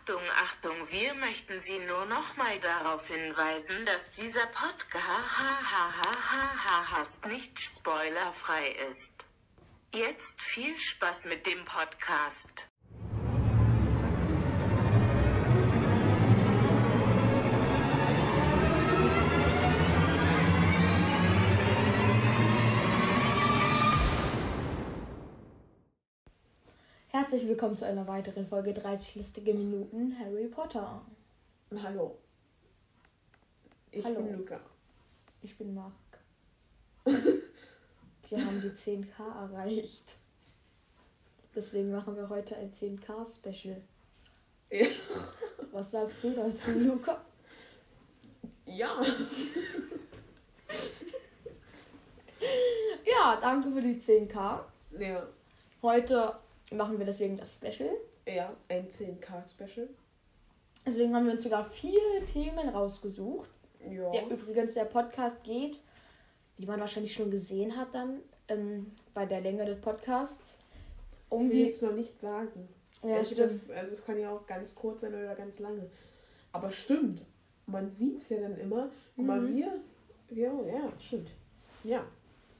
Achtung, Achtung, wir möchten Sie nur noch mal darauf hinweisen, dass dieser Podcast nicht spoilerfrei ist. Jetzt viel Spaß mit dem Podcast. Herzlich willkommen zu einer weiteren Folge 30 listige Minuten Harry Potter. Hallo. Ich Hallo. bin Luca. Ich bin Marc. Wir haben die 10k erreicht. Deswegen machen wir heute ein 10k Special. Ja. Was sagst du dazu, Luca? Ja. Ja, danke für die 10k. Ja. Heute machen wir deswegen das Special. Ja, ein 10k-Special. Deswegen haben wir uns sogar vier Themen rausgesucht. Ja. Ja, übrigens, der Podcast geht, wie man wahrscheinlich schon gesehen hat, dann ähm, bei der Länge des Podcasts um Ich will die. jetzt noch nicht sagen. Ja, also, das, also es kann ja auch ganz kurz sein oder ganz lange. Aber stimmt. Man sieht es ja dann immer. Guck mal, Mhm. wir. Ja, ja, stimmt. Ja.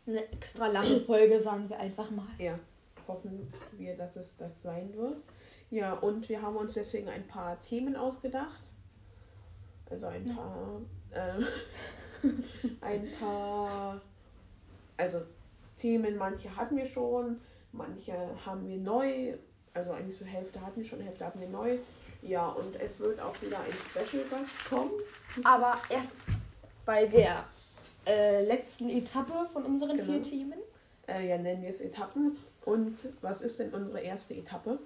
Eine extra lange Folge, sagen wir einfach mal. Ja. Hoffen wir, dass es das sein wird. Ja, und wir haben uns deswegen ein paar Themen ausgedacht. Also ein paar. ähm, ein paar. Also Themen, manche hatten wir schon, manche haben wir neu. Also eigentlich so Hälfte hatten wir schon, Hälfte hatten wir neu. Ja, und es wird auch wieder ein Special Gast kommen. Aber erst bei der äh, letzten Etappe von unseren Genau. vier Themen Äh, ja, nennen wir es Etappen. Und was ist denn unsere erste Etappe?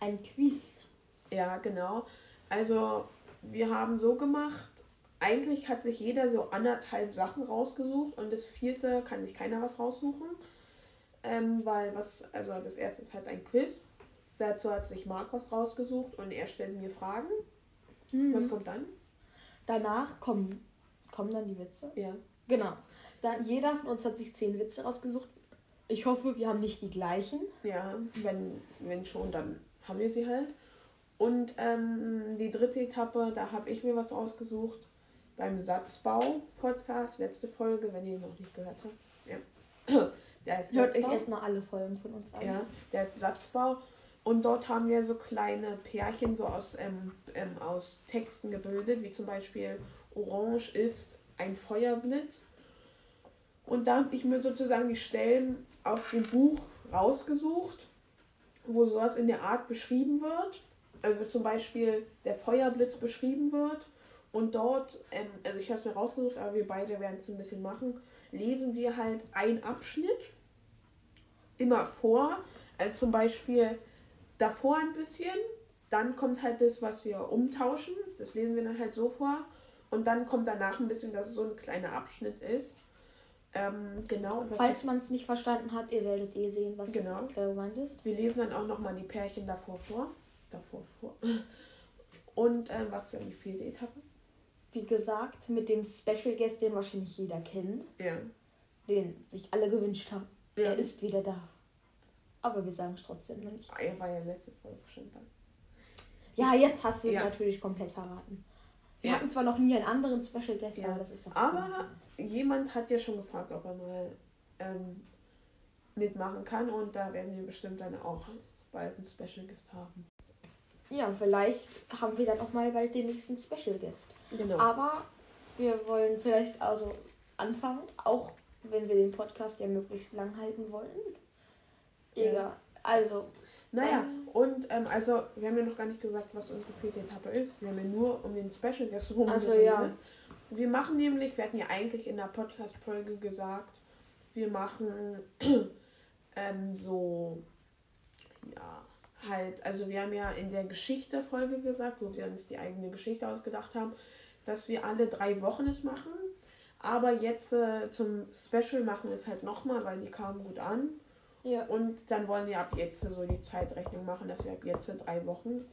ein Quiz. Ja, genau. Also wir haben so gemacht, eigentlich hat sich jeder so anderthalb Sachen rausgesucht und das vierte kann sich keiner was raussuchen. Ähm, weil was, also das erste ist halt ein Quiz. Dazu hat sich Marc was rausgesucht und er stellt mir Fragen. Mhm. Was kommt dann? Danach kommen, kommen dann die Witze. Ja. Genau. Dann jeder von uns hat sich zehn Witze rausgesucht. Ich hoffe, wir haben nicht die gleichen. Ja, wenn, wenn schon, dann haben wir sie halt. Und ähm, die dritte Etappe, da habe ich mir was rausgesucht beim Satzbau-Podcast, letzte Folge, wenn ihr noch nicht gehört habt. Ja. Der ist Hört euch Satzbau. erstmal alle Folgen von uns an. Ja, der ist Satzbau. Und dort haben wir so kleine Pärchen so aus, ähm, ähm, aus Texten gebildet, wie zum Beispiel Orange ist ein Feuerblitz. Und da habe ich mir sozusagen die Stellen aus dem Buch rausgesucht, wo sowas in der Art beschrieben wird. Also zum Beispiel der Feuerblitz beschrieben wird. Und dort, ähm, also ich habe es mir rausgesucht, aber wir beide werden es ein bisschen machen, lesen wir halt einen Abschnitt immer vor. Also zum Beispiel davor ein bisschen, dann kommt halt das, was wir umtauschen. Das lesen wir dann halt so vor. Und dann kommt danach ein bisschen, dass es so ein kleiner Abschnitt ist. Ähm, genau. Falls man es nicht verstanden hat, ihr werdet eh sehen, was Genau. äh, gemeint ist. wir lesen dann auch nochmal die Pärchen davor vor. Davor vor. Und ähm, was denn die vierte Etappe? Wie gesagt, mit dem Special Guest, den wahrscheinlich jeder kennt, Ja. den sich alle gewünscht haben. Ja. Er ist wieder da. Aber wir sagen es trotzdem noch nicht. Ah, Er war ja letzte Folge schon da. Ja, jetzt hast du es Ja. natürlich komplett verraten. Wir Ja. hatten zwar noch nie einen anderen Special Guest, Ja. aber das ist doch. Aber jemand hat ja schon gefragt, ob er mal ähm, mitmachen kann. Und da werden wir bestimmt dann auch bald einen Special Guest haben. Ja, vielleicht haben wir dann auch mal bald den nächsten Special Guest. Genau. Aber wir wollen vielleicht also anfangen, auch wenn wir den Podcast ja möglichst lang halten wollen. Ja. Egal. Also, Naja, Ähm. und ähm, also, wir haben ja noch gar nicht gesagt, was unsere vierte Etappe ist. Wir haben ja nur um den Special Guest rum Also, ja. Wir machen nämlich, wir hatten ja eigentlich in der Podcast-Folge gesagt, wir machen ähm, so, ja, halt, also wir haben ja in der Geschichte-Folge gesagt, wo wir uns die eigene Geschichte ausgedacht haben, dass wir alle drei Wochen es machen. Aber jetzt äh, zum Special machen wir es halt nochmal, weil die kamen gut an. Ja. Und dann wollen wir ab jetzt so die Zeitrechnung machen, dass wir ab jetzt drei Wochen.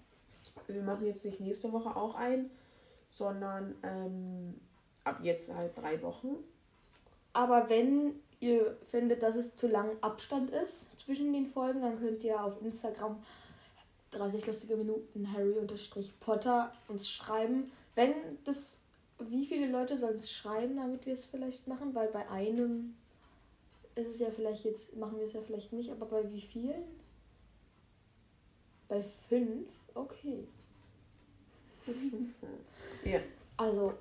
Wir machen jetzt nicht nächste Woche auch ein, sondern ähm, ab jetzt halt drei Wochen. Aber wenn ihr findet, dass es zu lang Abstand ist zwischen den Folgen, dann könnt ihr auf Instagram 30 lustige Minuten Harry unterstrich Potter uns schreiben. Wenn das. Wie viele Leute sollen es schreiben, damit wir es vielleicht machen? Weil bei einem ist es ja vielleicht jetzt, machen wir es ja vielleicht nicht, aber bei wie vielen? Bei fünf? Okay. Ja. Also,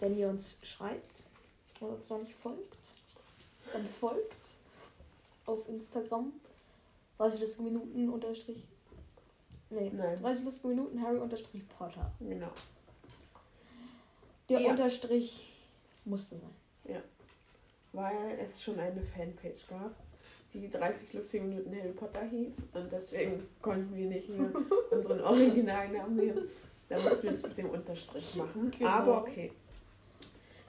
wenn ihr uns schreibt oder uns noch nicht folgt, dann folgt auf Instagram 30 lustige Minuten unterstrich. Nee, Nein. 30 lustige Minuten Harry unterstrich Potter. Genau. Der Ja. Unterstrich musste sein. Weil es schon eine Fanpage gab, die 30 lustige Minuten Harry Potter hieß. Und deswegen konnten wir nicht mehr unseren Originalnamen nehmen. Da mussten wir das mit dem Unterstrich machen. Genau. Aber okay.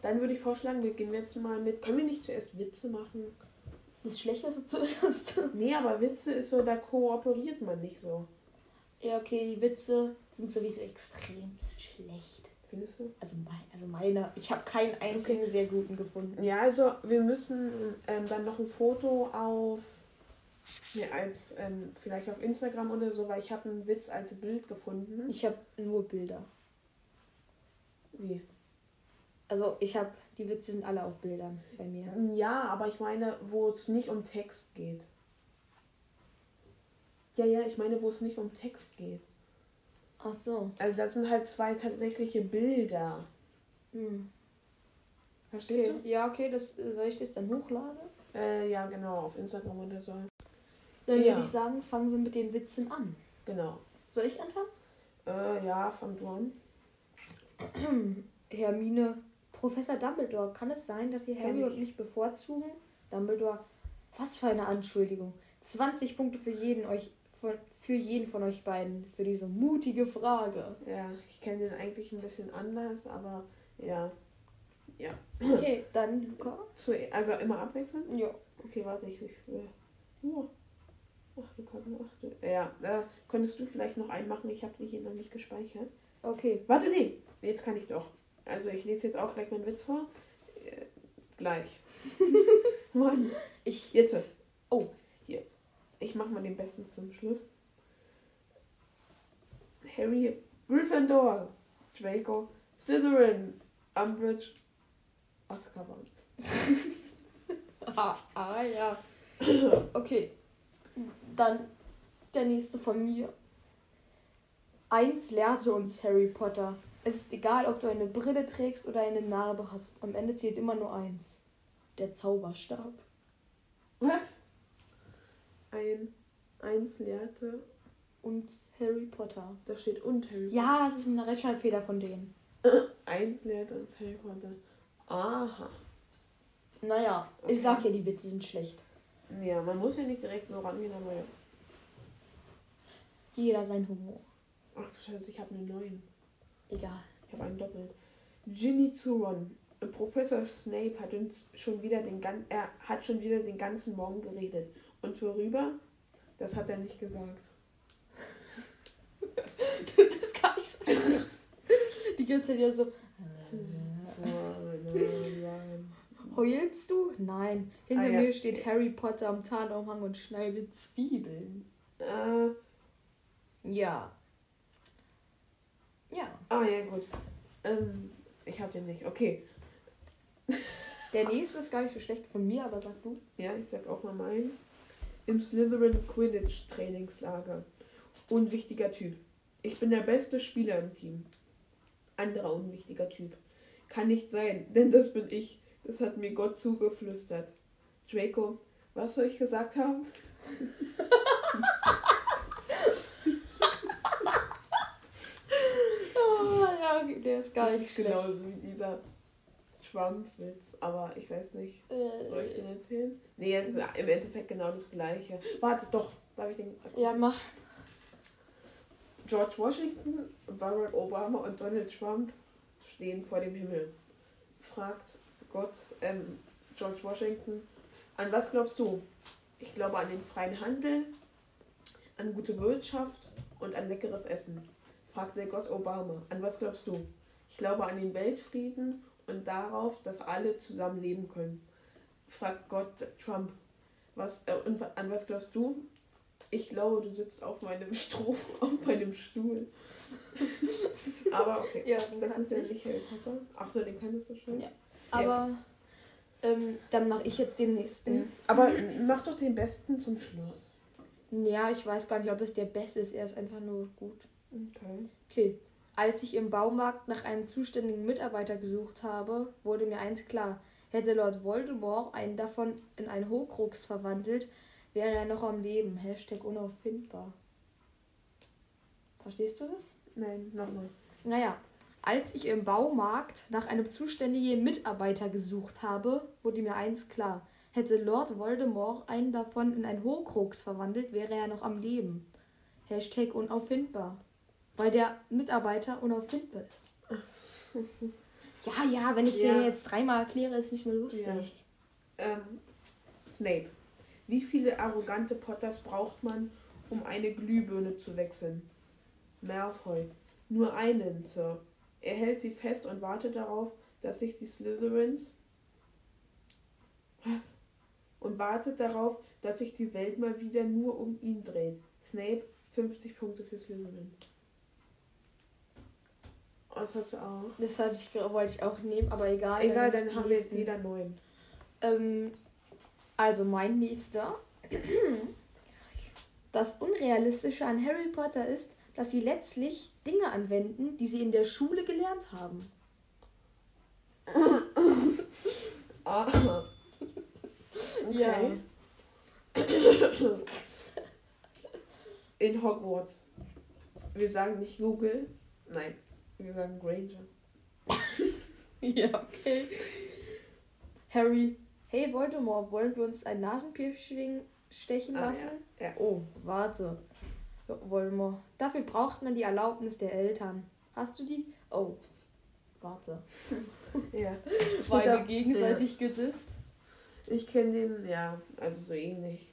Dann würde ich vorschlagen, wir gehen jetzt mal mit. Können wir nicht zuerst Witze machen? Das Schlechteste zuerst. Nee, aber Witze ist so, da kooperiert man nicht so. ja, okay, die Witze sind sowieso extrem schlecht. Findest du? Also, mein, also meine, ich habe keinen einzigen sehr guten gefunden. Ja, also wir müssen ähm, dann noch ein Foto auf, ja, als ähm, vielleicht auf Instagram oder so, weil ich habe einen Witz als Bild gefunden. Ich habe nur Bilder. Wie? Also ich habe, die Witze sind alle auf Bildern bei mir. Ja, aber ich meine, wo es nicht um Text geht. Ja, ja, ich meine, wo es nicht um Text geht. Ach so. Also das sind halt zwei tatsächliche Bilder. Hm. Verstehst Okay. Ja, okay, das, soll ich das dann hochladen? du? Äh, ja, genau, auf Instagram oder so. Dann Ja. würde ich sagen, fangen wir mit den Witzen an. Genau. Soll ich anfangen? Äh, ja, fang du an. Hermine, Professor Dumbledore, kann es sein, dass Sie Kenn Harry und mich bevorzugen? Dumbledore, was für eine Anschuldigung. 20 Punkte für jeden euch für jeden von euch beiden für diese mutige Frage. Ja, ich kenne den eigentlich ein bisschen anders, aber ja. Ja. Okay, dann Luca. Zu, also immer abwechselnd? Ja. Okay, warte, ich. ich äh, oh. Ach, du kannst. Ach, du, ja, äh, könntest du vielleicht noch einen machen? Ich habe die hier noch nicht gespeichert. Okay. Warte, nee, jetzt kann ich doch. Also, ich lese jetzt auch gleich meinen Witz vor. Äh, gleich. Mann. Ich. Jetzt. Oh. Ich mach mal den besten zum Schluss. Harry, Gryffindor, Draco, Slytherin, Umbridge, Azkaban. Ah, ah ja. Okay. Dann der nächste von mir. Eins lehrte uns Harry Potter. Es ist egal, ob du eine Brille trägst oder eine Narbe hast. Am Ende zählt immer nur eins. Der Zauberstab. Was? Ein, eins lehrte, Und Harry Potter. da steht und Harry Ja, es ist ein Rechtschreibfehler von denen. Potter. Eins lehrte uns Harry Potter. Aha. Naja, Okay. ich sag ja, die Witze sind schlecht. Ja, man muss ja nicht direkt so rangehen, aber ja. Jeder sein Humor. Ach du Scheiße, ich habe einen neuen. Egal. Ich habe einen doppelt. Ginny zu Ron. Professor Snape hat uns schon wieder den gan er hat schon wieder den ganzen Morgen geredet. Und worüber? Das hat er nicht gesagt. Das ist gar nicht so. Die ganze Zeit ja so. Heulst du? Nein. Hinter Ah, ja. mir steht Harry Potter am Tarnumhang und schneidet Zwiebeln. äh, Ja. Ja. ah ja, gut. Ähm, ich habe den nicht. Okay. Der nächste ist gar nicht so schlecht von mir, aber sag du. Ja, ich sag auch mal meinen. Im Slytherin Quidditch Trainingslager. Unwichtiger Typ. Ich bin der beste Spieler im Team. Anderer unwichtiger Typ. Kann nicht sein, denn das bin ich. Das hat mir Gott zugeflüstert. Draco, was soll ich gesagt haben? Ah, ja, der ist gar das nicht ist schlecht. genauso wie dieser Schwammwitz, aber ich weiß nicht. Soll ich den Äh, erzählen? Nee, es ist im Endeffekt genau das gleiche. Warte, doch. Darf ich den. ja, mach. George Washington, Barack Obama und Donald Trump stehen vor dem Himmel. Fragt Gott, ähm, George Washington, an was glaubst du? Ich glaube an den freien Handel, an gute Wirtschaft und an leckeres Essen. Fragt der Gott Obama, an was glaubst du? Ich glaube an den Weltfrieden und darauf, dass alle zusammen leben können. Fragt Gott Trump, was, äh, und an was glaubst du? Ich glaube, du sitzt auf meinem Stroh, auf meinem Stuhl. Aber okay. Ja, Das ist ja nicht Harry Potter. Achso, den kannst du schon. Ja. Aber ähm, dann mache ich jetzt den nächsten. Mhm. Aber mach doch den besten zum Schluss. Ja, ich weiß gar nicht, ob es der beste ist. Er ist einfach nur gut. Okay. Okay. Als ich im Baumarkt nach einem zuständigen Mitarbeiter gesucht habe, wurde mir eins klar. Hätte Lord Voldemort einen davon in einen Horcrux verwandelt, wäre er noch am Leben. Hashtag unauffindbar. Verstehst du das? Nein, nochmal. Naja, als ich im Baumarkt nach einem zuständigen Mitarbeiter gesucht habe, wurde mir eins klar. Hätte Lord Voldemort einen davon in einen Horcrux verwandelt, wäre er noch am Leben. Hashtag unauffindbar. Weil der Mitarbeiter unauffindbar ist. Ja, ja, wenn ich Ja. den jetzt dreimal erkläre, ist nicht mehr lustig. Ja. Ähm, Snape. Wie viele arrogante Potters braucht man, um eine Glühbirne zu wechseln? Malfoy. Nur einen, Sir. Er hält sie fest und wartet darauf, dass sich die Slytherins. Was? Und wartet darauf, dass sich die Welt mal wieder nur um ihn dreht. Snape, 50 Punkte für Slytherin. Das hast du auch. Das ich, wollte ich auch nehmen, aber egal. Egal, dann die haben wir jetzt jeder neun. Ähm, also mein nächster. Das Unrealistische an Harry Potter ist, dass sie letztlich Dinge anwenden, die sie in der Schule gelernt haben. Ah. Ja. In Hogwarts. Wir sagen nicht Google. Nein, wir sagen Granger. Ja, okay. Harry, hey Voldemort, wollen wir uns ein Nasenpiercing stechen Ah, lassen? ja, ja. Oh, warte. Voldemort, dafür braucht man die Erlaubnis der Eltern. Hast du die? Oh, warte. Ja. Beide da- gegenseitig gedisst. Ich kenne den, ja, also so ähnlich.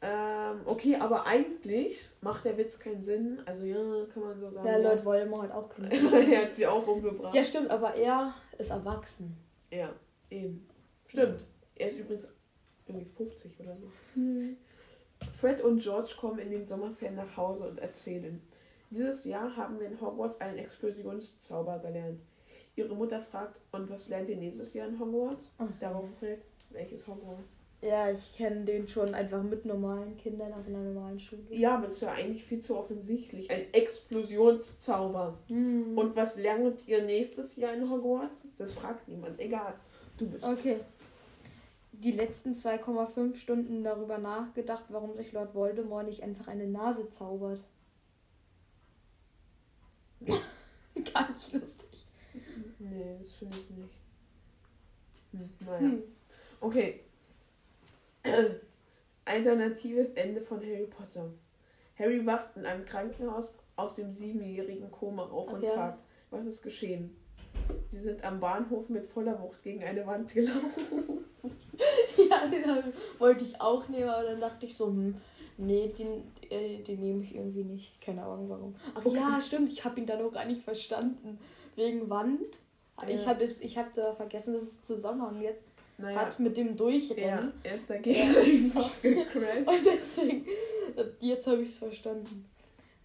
Ähm, okay, aber eigentlich macht der Witz keinen Sinn. Also ja, kann man so sagen. Ja, Lord Voldemort hat auch keine. er hat sie auch umgebracht. Ja, stimmt, aber er ist erwachsen. Ja, eben. Stimmt. Er ist übrigens irgendwie 50 oder so. Fred und George kommen in den Sommerferien nach Hause und erzählen. Dieses Jahr haben wir in Hogwarts einen Explosionszauber gelernt. Ihre Mutter fragt, und was lernt ihr nächstes Jahr in Hogwarts? Ach so. Darauf Fred, welches Hogwarts? Ja, ich kenne den schon einfach mit normalen Kindern auf einer normalen Schule. Ja, aber das ist ja eigentlich viel zu offensichtlich. Ein Explosionszauber. Hm. Und was lernt ihr nächstes Jahr in Hogwarts? Das fragt niemand. Egal. Du bist. Okay. Die letzten 2,5 Stunden darüber nachgedacht, warum sich Lord Voldemort nicht einfach eine Nase zaubert. Gar nicht lustig. Nee, das finde ich nicht. Hm, naja. Hm. Okay. Alternatives Ende von Harry Potter. Harry wacht in einem Krankenhaus aus dem siebenjährigen Koma auf Ach und ja. fragt, was ist geschehen? Sie sind am Bahnhof mit voller Wucht gegen eine Wand gelaufen. Ja, den wollte ich auch nehmen, aber dann dachte ich so, hm, nee, den, äh, den nehme ich irgendwie nicht. Keine Ahnung warum. Ach Okay. ja, stimmt, ich habe ihn dann auch gar nicht verstanden. Wegen Wand. Ich Ja. habe hab da vergessen, dass es Zusammenhang Naja, hat mit dem ja, Durchrennen. er ist dagegen einfach gecrashed. Und deswegen, jetzt habe ich es verstanden.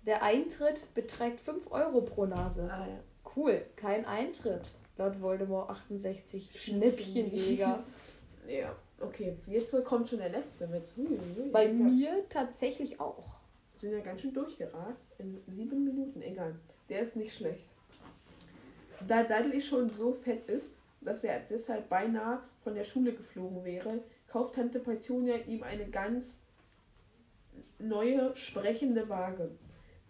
Der Eintritt beträgt 5 Euro pro Nase. Ah, ja. Cool, kein Eintritt. Laut Voldemort 68. Schnäppchenjäger. ja, okay. Jetzt kommt schon der letzte mit. Hui, hui. Bei wir- mir tatsächlich auch. sind ja ganz schön durchgerast. In sieben Minuten, egal. Der ist nicht schlecht. Da Dudley schon so fett ist, dass er deshalb beinahe von der Schule geflogen wäre, kauft Tante Petunia ihm eine ganz neue sprechende Waage.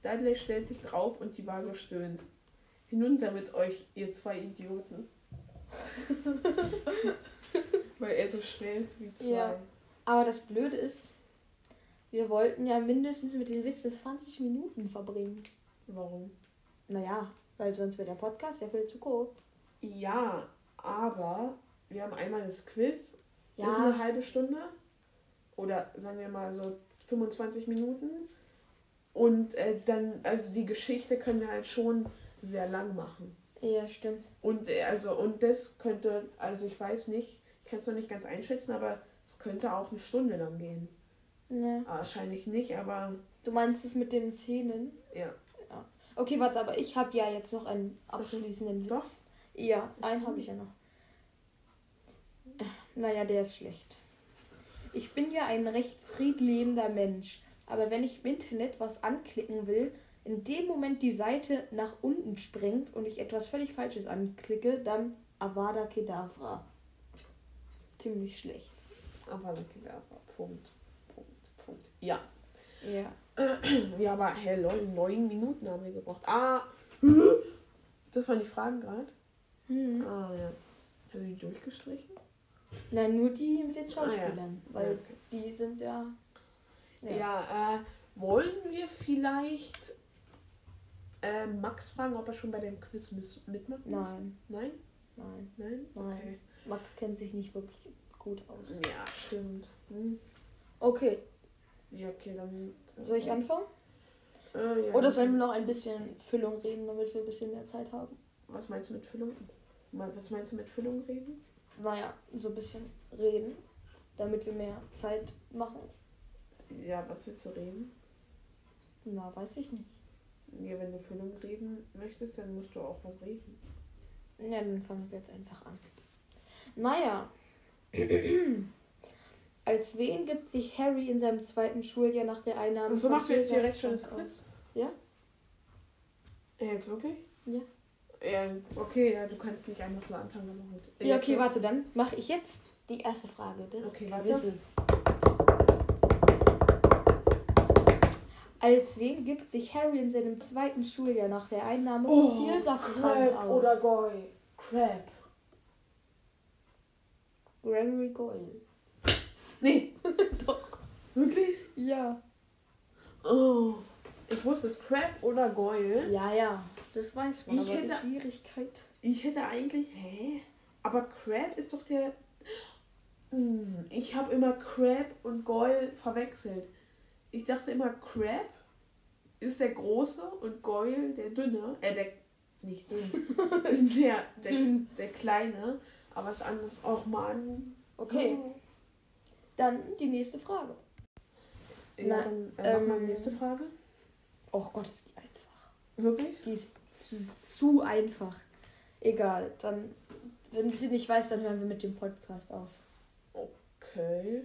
Dudley stellt sich drauf und die Waage stöhnt. Hinunter mit euch, ihr zwei Idioten. Weil er so schwer ist wie zwei. Ja. Aber das Blöde ist, wir wollten ja mindestens mit den Witzen 20 Minuten verbringen. Warum? Naja, weil sonst wäre der Podcast ja viel zu kurz. Ja, aber wir haben einmal das Quiz. Ja. Ist eine halbe Stunde. Oder sagen wir mal so 25 Minuten. Und äh, dann, also die Geschichte können wir halt schon sehr lang machen. Ja, stimmt. Und äh, also, und das könnte, also ich weiß nicht, ich kann es noch nicht ganz einschätzen, aber es könnte auch eine Stunde lang gehen. Ne. Wahrscheinlich nicht, aber Du meinst es mit den Zähnen? ja. Okay, warte, aber ich habe ja jetzt noch einen abschließenden. Witz. Ja, einen habe ich ja noch. Naja, der ist schlecht. Ich bin ja ein recht friedliebender Mensch, aber wenn ich im Internet was anklicken will, in dem Moment die Seite nach unten springt und ich etwas völlig Falsches anklicke, dann Avada Kedavra. Ziemlich schlecht. Okay, ja, Punkt. Punkt. Punkt. Ja. Ja. Ja, aber hey, lol, neun Minuten haben wir gebraucht. Ah! Das waren die Fragen gerade? Hm. Ah, ja. Hast du die durchgestrichen? Na, nur die mit den Schauspielern, Ah, ja. weil Ja, okay. die sind ja. Ja, äh, wollen wir vielleicht äh, Max fragen, ob er schon bei dem Quiz mitmacht? Nein, Nein? nein. Nein? Nein. Okay. Max kennt sich nicht wirklich gut aus. Ja, stimmt. Hm. Okay, Ja, okay, dann. soll ich anfangen? Äh, ja. Oder sollen wir noch ein bisschen Füllung reden, damit wir ein bisschen mehr Zeit haben? Was meinst du mit Füllung? Was meinst du mit Füllung reden? Naja, so ein bisschen reden, damit wir mehr Zeit machen. Ja, was willst du reden? Na, weiß ich nicht. Ja, wenn du Füllung reden möchtest, dann musst du auch was reden. Ja, dann fangen wir jetzt einfach an. Naja. Als wen gibt sich Harry in seinem zweiten Schuljahr nach der Einnahme Und so machst du jetzt direkt schon das Quiz? Ja. Ja, jetzt wirklich? Ja. Ja, okay, ja, du kannst nicht einfach so anfangen, aber gut. Ja, okay, Jetzt- warte, dann mache ich jetzt die erste Frage des Okay, warte. Quizzes. Als wen gibt sich Harry in seinem zweiten Schuljahr nach der Einnahme von Oh, Vielsafttrank Crab aus? oder Goy. Crab. Gregory Goyle. Nee. Doch. Wirklich? Ja. Oh. Ich wusste es, Crab oder Goyle. Ja, ja, das weiß man. Ich aber die hätte- Schwierigkeit. Ich hätte eigentlich, hä? Aber Crab ist doch der. Hm, Ich habe immer Crab und Goyle verwechselt. Ich dachte immer, Crab ist der große und Goyle der dünne. Äh, der. Nicht dünn. der, der, Dünn. der kleine. Aber es ist anders. Och man. Okay, dann die nächste Frage. Ja, Na, dann äh, mach mal ähm, nächste Frage. Oh Gott, ist die einfach. Wirklich? Die ist zu, zu einfach. Egal, dann, wenn sie nicht weiß, dann hören wir mit dem Podcast auf. Okay.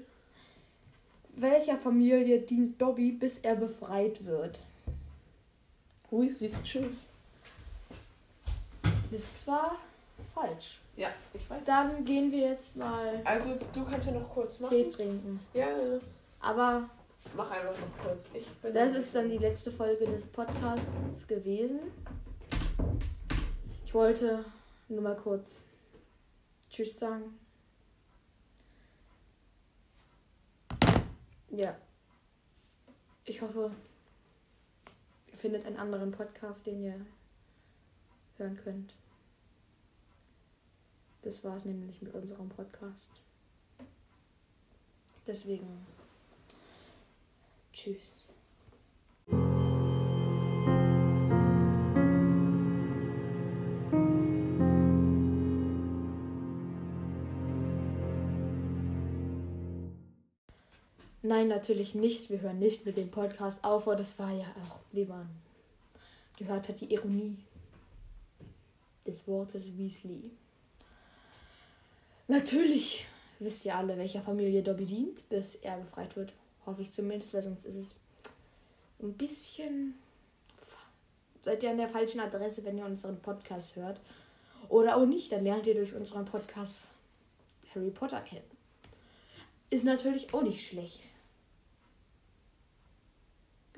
Welcher Familie dient Dobby, bis er befreit wird? Hui, siehst tschüss. Das war falsch. Ja, ich weiß. Dann gehen wir jetzt mal Also, du kannst ja noch kurz machen. Tee trinken. Ja, Aber mach einfach noch kurz. Ich das ist dann die letzte Folge des Podcasts gewesen. Ich wollte nur mal kurz Tschüss sagen. Ja. Ich hoffe, ihr findet einen anderen Podcast, den ihr hören könnt. Das war es nämlich mit unserem Podcast. Deswegen. Tschüss. Nein, natürlich nicht. Wir hören nicht mit dem Podcast auf, aber das war ja auch, wie man gehört hat, die Ironie des Wortes Weasley. Natürlich wisst ihr alle, welcher Familie Dobby dient, bis er befreit wird. Hoffe ich zumindest, weil sonst ist es ein bisschen. Seid ihr an der falschen Adresse, wenn ihr unseren Podcast hört. Oder auch nicht, dann lernt ihr durch unseren Podcast Harry Potter kennen. Ist natürlich auch nicht schlecht.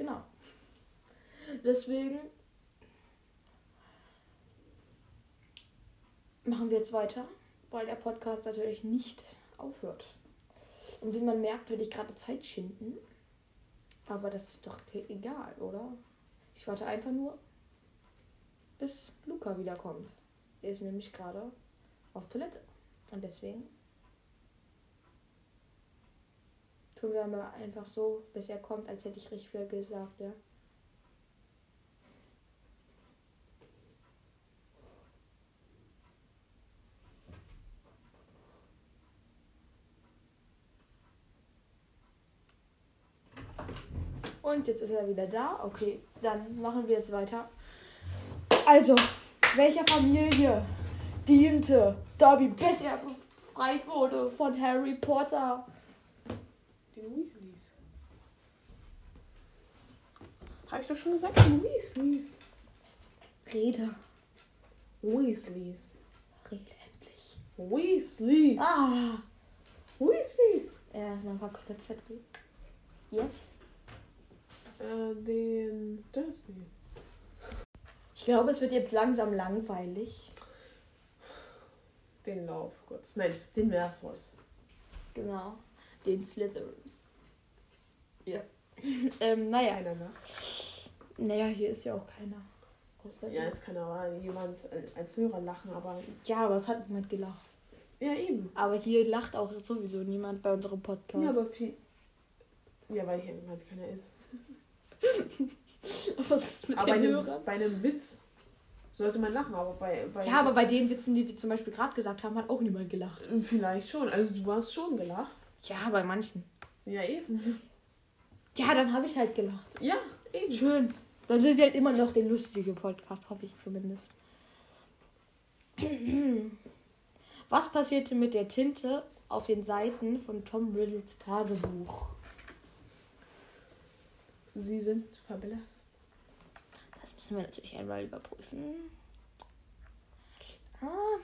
Genau. Deswegen machen wir jetzt weiter, weil der Podcast natürlich nicht aufhört. Und wie man merkt, will ich gerade Zeit schinden. Aber das ist doch egal, oder? Ich warte einfach nur, bis Luca wiederkommt. Er ist nämlich gerade auf Toilette. Und deswegen tun wir mal einfach so, bis er kommt, als hätte ich richtig viel gesagt, ja. Und jetzt ist er wieder da. Okay, dann machen wir es weiter. Also, welcher Familie diente Dobby, bis er befreit wurde von Harry Potter? Den Weasleys. Habe ich doch schon gesagt, den Weasleys. Rede. Weasleys. Rede endlich. Weasleys. Ah! Weasleys. Erstmal ein paar Knöpfe drehen. Jetzt. Äh, den Dursleys. Ich glaube, es wird jetzt langsam langweilig. Den Lauf kurz. Nein, den Malfoys. Genau. Den Slytherins. Ja. ähm, naja. Einer nach. Naja, hier ist ja auch keiner. Außer Ja, jetzt kann aber jemand als Hörer lachen, aber. ja, aber es hat niemand gelacht. Ja, eben. Aber hier lacht auch sowieso niemand bei unserem Podcast. Ja, aber viel. Ja, weil hier jemand keiner ist. was ist mit Aber bei den einem, Hörern? bei einem Witz sollte man lachen, aber bei. bei Ja, aber bei den Witzen, die wir zum Beispiel gerade gesagt haben, hat auch niemand gelacht. Vielleicht schon. Also du hast schon gelacht. Ja, bei manchen. Ja, eben. Ja, dann habe ich halt gelacht. Ja, eben. Schön. Dann sind wir halt immer noch der lustige Podcast, hoffe ich zumindest. Was passierte mit der Tinte auf den Seiten von Tom Riddles Tagebuch? Sie sind verblasst. Das müssen wir natürlich einmal überprüfen. Ah.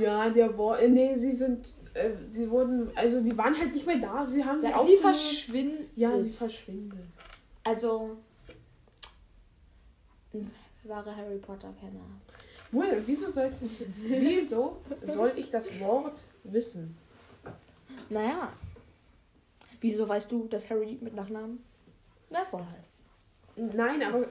Ja, der war. Nee, sie sind. Äh, sie wurden. Also die waren halt nicht mehr da. Sie haben sie Ja, sie aufgelöst. verschwinden. Ja, sie verschwinden. Also. Wahre Harry Potter-Kenner. Wohl, wieso soll ich, wieso soll ich das Wort wissen? Naja. Wieso weißt du, dass Harry mit Nachnamen Malfoy heißt? Nein, aber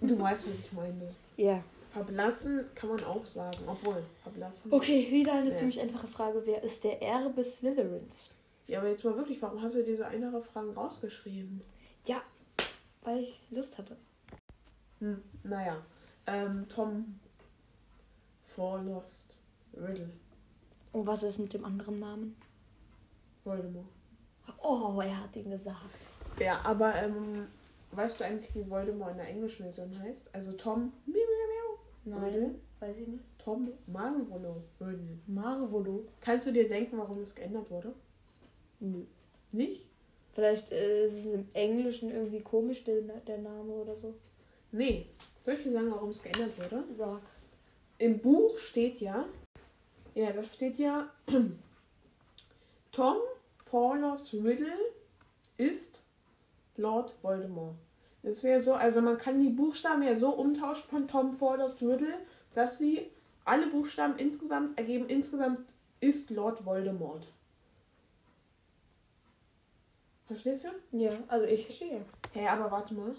du weißt, was ich meine. Ja. Verblassen kann man auch sagen. Obwohl, verblassen. Okay, wieder eine Ja. ziemlich einfache Frage. Wer ist der Erbe Slytherins? Ja, aber jetzt mal wirklich, warum hast du diese einfache Fragen rausgeschrieben? Ja, weil ich Lust hatte. Hm, naja. Ähm, Tom Forlost Riddle. Und was ist mit dem anderen Namen? Voldemort. Oh, er hat ihn gesagt. Ja, aber ähm, weißt du eigentlich, wie Voldemort in der englischen Version heißt? Also Tom Miau. Nein, weiß ich nicht. Tom Marvolo. Marvolo? Kannst du dir denken, warum es geändert wurde? Nö. Nicht? Vielleicht äh, ist es im Englischen irgendwie komisch, der, der Name oder so. Nee. Soll ich dir sagen, warum es geändert wurde? Sag. Im Buch steht ja, ja, da steht ja, Tom Fawlers Riddle ist Lord Voldemort. Das ist ja so, also man kann die Buchstaben ja so umtauschen von Tom Fawlers Riddle, dass sie alle Buchstaben insgesamt ergeben, insgesamt ist Lord Voldemort. Verstehst du? Ja, also ich verstehe. Hä, hey, aber warte mal.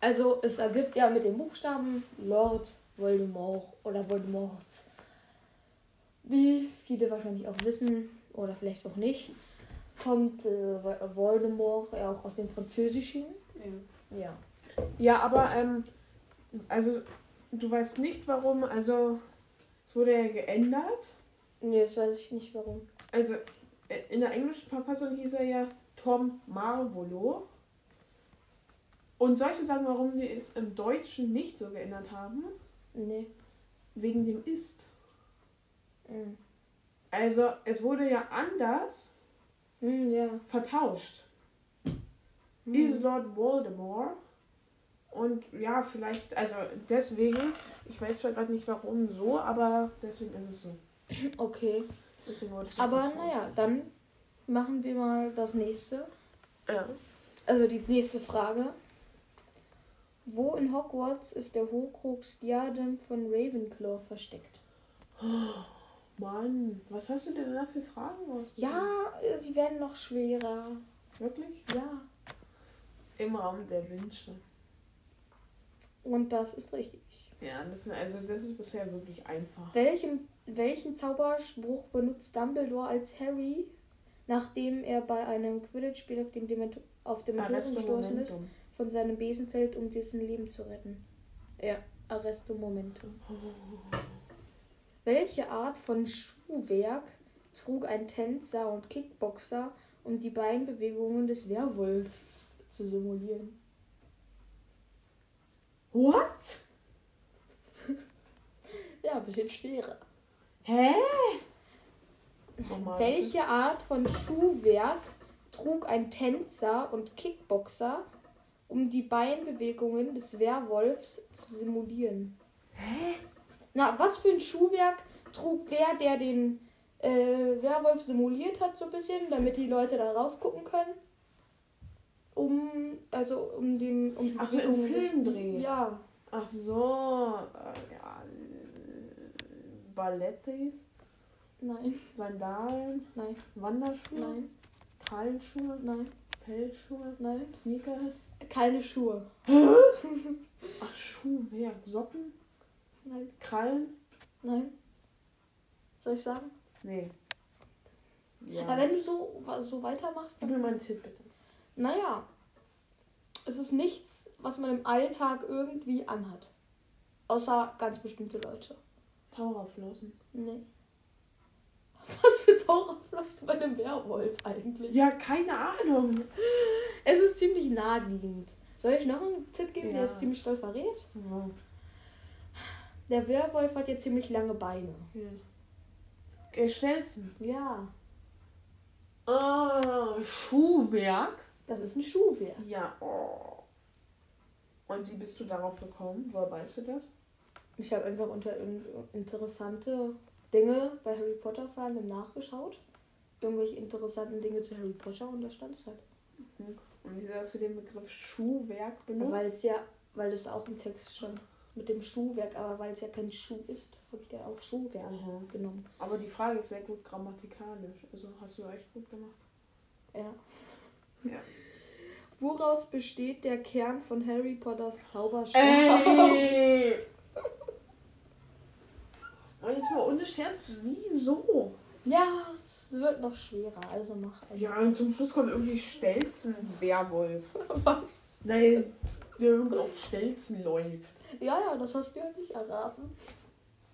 Also es ergibt ja mit den Buchstaben Lord Voldemort oder Voldemort. Wie viele wahrscheinlich auch wissen oder vielleicht auch nicht, kommt äh, Voldemort ja auch aus dem Französischen. Ja. Ja, aber ähm, also du weißt nicht warum, also es wurde ja geändert. Nee, das weiß ich nicht warum. Also äh, in der englischen Verfassung hieß er ja Tom Marvolo. Und solche sagen, warum sie es im Deutschen nicht so geändert haben, Nee. wegen dem ist. Mhm. Also es wurde ja anders Hm, ja. vertauscht. Hm. Is Lord Voldemort. Und ja, vielleicht, also deswegen, ich weiß zwar gerade nicht warum so, aber deswegen ist es so. Okay. Deswegen wurde es Aber naja, dann machen wir mal das nächste. Ja. Also die nächste Frage. Wo in Hogwarts ist der Horcrux Diadem von Ravenclaw versteckt? Mann, was hast du denn da für Fragen? Ja, äh, sie werden noch schwerer. Wirklich? Ja. Im Raum der Wünsche. Und das ist richtig. Ja, das, sind- also das ist bisher wirklich einfach. Welchen, welchen Zauberspruch benutzt Dumbledore als Harry, nachdem er bei einem Quidditch-Spiel auf, den Dement auf Dementoren gestoßen ist, von seinem Besen fällt, um dessen Leben zu retten? Ja, Arresto Momentum. Welche Art von Schuhwerk trug ein Tänzer und Kickboxer, um die Beinbewegungen des Werwolfs zu simulieren. What? Ja, ein bisschen schwerer. Hä? Nochmal. Welche Art von Schuhwerk trug ein Tänzer und Kickboxer, um die Beinbewegungen des Werwolfs zu simulieren? Hä? Na, was für ein Schuhwerk trug der, der den äh, Werwolf simuliert hat, so ein bisschen, damit die Leute darauf gucken können? Um, also um den. Um die Ach so, im des- Filmdreh. Ja. Ach so. Äh, ja. Ballettis, Nein, Sandalen, nein, Wanderschuhe, nein, Krallenschuhe, nein, Fellschuhe, nein. Sneakers. Keine Schuhe. Ach, Schuhwerk, Socken, Nein, Krallen? nein. Soll ich sagen? Nee. Ja. Aber wenn du so, so weitermachst, Gib dann. mir mal einen Tipp, bitte. Naja, es ist nichts, was man im Alltag irgendwie anhat. Außer ganz bestimmte Leute. Taucherflossen. Nee. Was für Taucherflossen bei einem Werwolf eigentlich? Ja, keine Ahnung. Es ist ziemlich naheliegend. Soll ich noch einen Tipp geben, der Ja. es ziemlich doll verrät? Ja. Der Werwolf hat ja ziemlich lange Beine. Ja. Äh, Stelzen. Ja, Ah, Schuhwerk. Das ist ein Schuhwerk. Ja. Oh. Und wie bist du darauf gekommen? Woher weißt du das? Ich habe einfach unter in- interessante Dinge bei Harry Potter Fandom nachgeschaut. Irgendwelche interessanten Dinge zu Harry Potter und da stand es halt. Und wieso hast du den Begriff Schuhwerk benutzt? Weil es ja, weil es auch im Text schon mit dem Schuhwerk, aber weil es ja kein Schuh ist, habe ich da auch Schuhwerk Aha. genommen. Aber die Frage ist sehr gut grammatikalisch. Also hast du echt gut gemacht. Ja. Ja. Woraus besteht der Kern von Harry Potters Zauberstab? Ey! Und jetzt mal ohne Scherz, wieso? Ja, es wird noch schwerer, also mach einen. Ja, und zum Schluss kommt irgendwie Stelzen-Werwolf. Was? Nein, der irgendwie auf Stelzen läuft. Ja, ja, das hast du ja nicht erraten.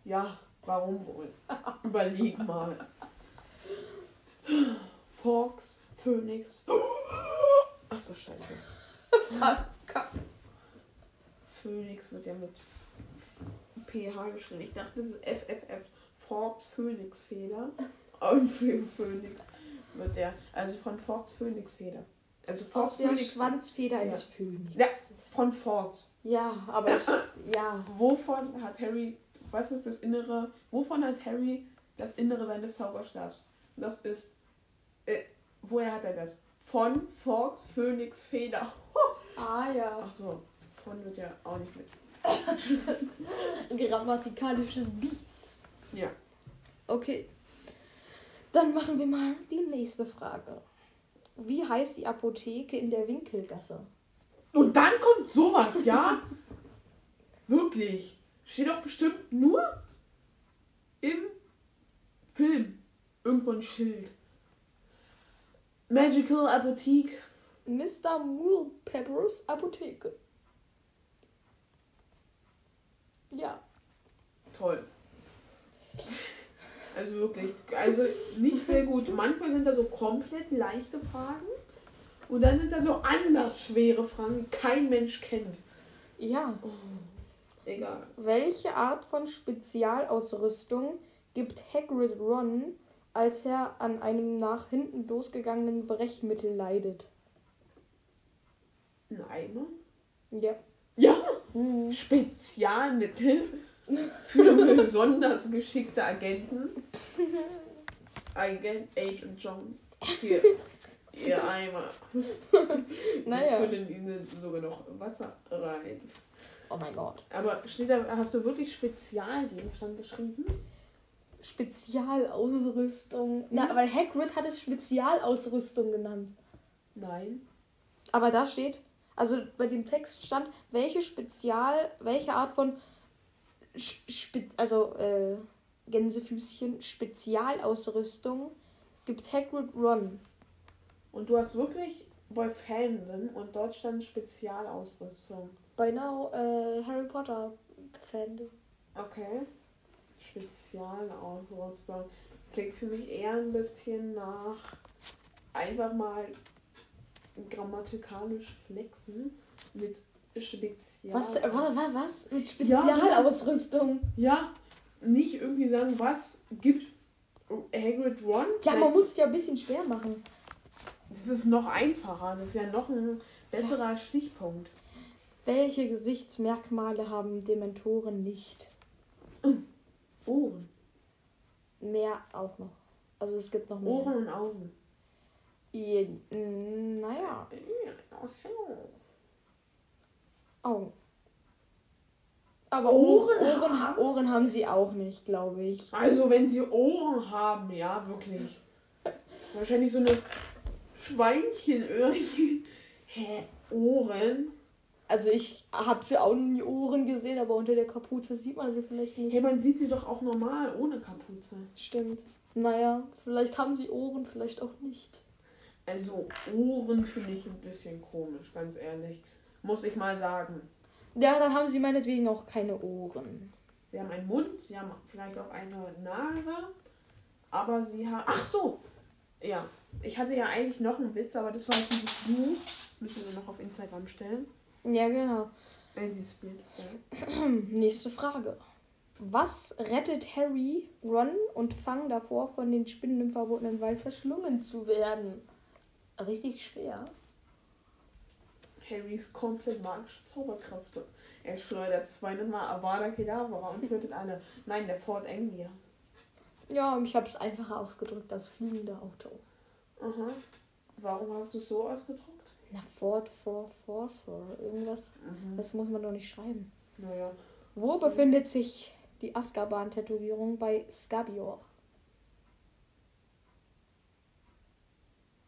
Ja, warum wohl? Überleg mal. Fox, Phoenix. Ach so, scheiße. Phoenix wird ja mit PH geschrieben. Ich dachte, das ist FFF. Fox Phoenix Feder. Und für Phoenix wird der. Also von Fox Phoenix Feder. Also Aus Fox der Phoenix. Schwanzfeder Ja. ins Phönix. Ja, von Fox. Ja, aber ich, ja. Wovon hat Harry. Was ist das Innere? Wovon hat Harry das Innere seines Zauberstabs? Das ist. Äh, woher hat er das? Von Fox Phoenix Feder. Ah ja. Ach so, von wird ja auch nicht mit. Grammatikalisches Biest. Ja. Okay. Dann machen wir mal die nächste Frage. Wie heißt die Apotheke in der Winkelgasse? Und dann kommt sowas, ja? Wirklich. Steht doch bestimmt nur im Film irgendwo ein Schild. Magical Apotheke. Mr. Mulpeppers Apotheke. Ja. Toll. Also wirklich, also nicht sehr gut. Manchmal sind da so komplett leichte Fragen und dann sind da so anders schwere Fragen, die kein Mensch kennt. Ja. Egal. Welche Art von Spezialausrüstung gibt Hagrid Ron, als er an einem nach hinten losgegangenen Brechmittel leidet? Ein Eimer? Ja. Ja, Mhm. Spezialmittel für besonders geschickte Agenten. Agent Agent Jones. Hier, ihr Eimer. Naja. Wir füllen ihnen sogar noch Wasser rein. Oh mein Gott. Aber steht da, hast du wirklich Spezialgegenstand geschrieben? Spezialausrüstung. Na, weil Hagrid hat es Spezialausrüstung genannt. Nein. Aber da steht, also bei dem Text stand, welche Spezial, welche Art von, Spe also äh, Gänsefüßchen, Spezialausrüstung gibt Hagrid Ron. Und du hast wirklich bei Fandom und dort stand Spezialausrüstung. Bei now äh, Harry Potter Fan. Okay. Spezialausrüstung. Klingt für mich eher ein bisschen nach einfach mal grammatikalisch flexen mit Spezial. Was, was, was, was? Mit Ja, Spezialausrüstung? Ja, nicht irgendwie sagen, was gibt Hagrid Ron? Ja, man muss es ja ein bisschen schwer machen. Das ist noch einfacher. Das ist ja noch ein besserer Stichpunkt. Welche Gesichtsmerkmale haben Dementoren nicht? Ohren. Mehr auch noch. Also es gibt noch mehr. Ohren und Augen. Je, mm, naja, Augen. Aber Ohren Ohren, haben Ohren haben sie auch nicht, glaube ich. Also wenn sie Ohren haben, ja, wirklich. Wahrscheinlich so eine Schweinchenöhrchen. Hä? Ohren? Also ich habe sie auch nie Ohren gesehen, aber unter der Kapuze sieht man sie vielleicht nicht. Hey, man sieht sie doch auch normal ohne Kapuze. Stimmt. Naja, vielleicht haben sie Ohren, vielleicht auch nicht. Also Ohren finde ich ein bisschen komisch, ganz ehrlich. Muss ich mal sagen. Ja, dann haben sie meinetwegen auch keine Ohren. Sie haben einen Mund, sie haben vielleicht auch eine Nase, aber sie haben. Ach so! Ja, ich hatte ja eigentlich noch einen Witz, aber das war dieses Du. Müssen wir noch auf Instagram stellen, Ja, genau. wenn sie es. Hm, Nächste Frage. Was rettet Harry, Ron und Fang davor, von den Spinnen im verbotenen Wald verschlungen zu werden? Richtig schwer. Harrys komplett magische Zauberkräfte. Er schleudert zweimal Avada Kedavra und tötet alle. Nein, der Fort Anglia. Ja, ich habe es einfacher ausgedrückt, das fliegende Auto. Aha. Warum hast du es so ausgedruckt? Na, Ford, for, for, for. Irgendwas. Mhm. Das muss man doch nicht schreiben. Naja. Wo befindet sich die Azkaban-Tätowierung bei Scabior?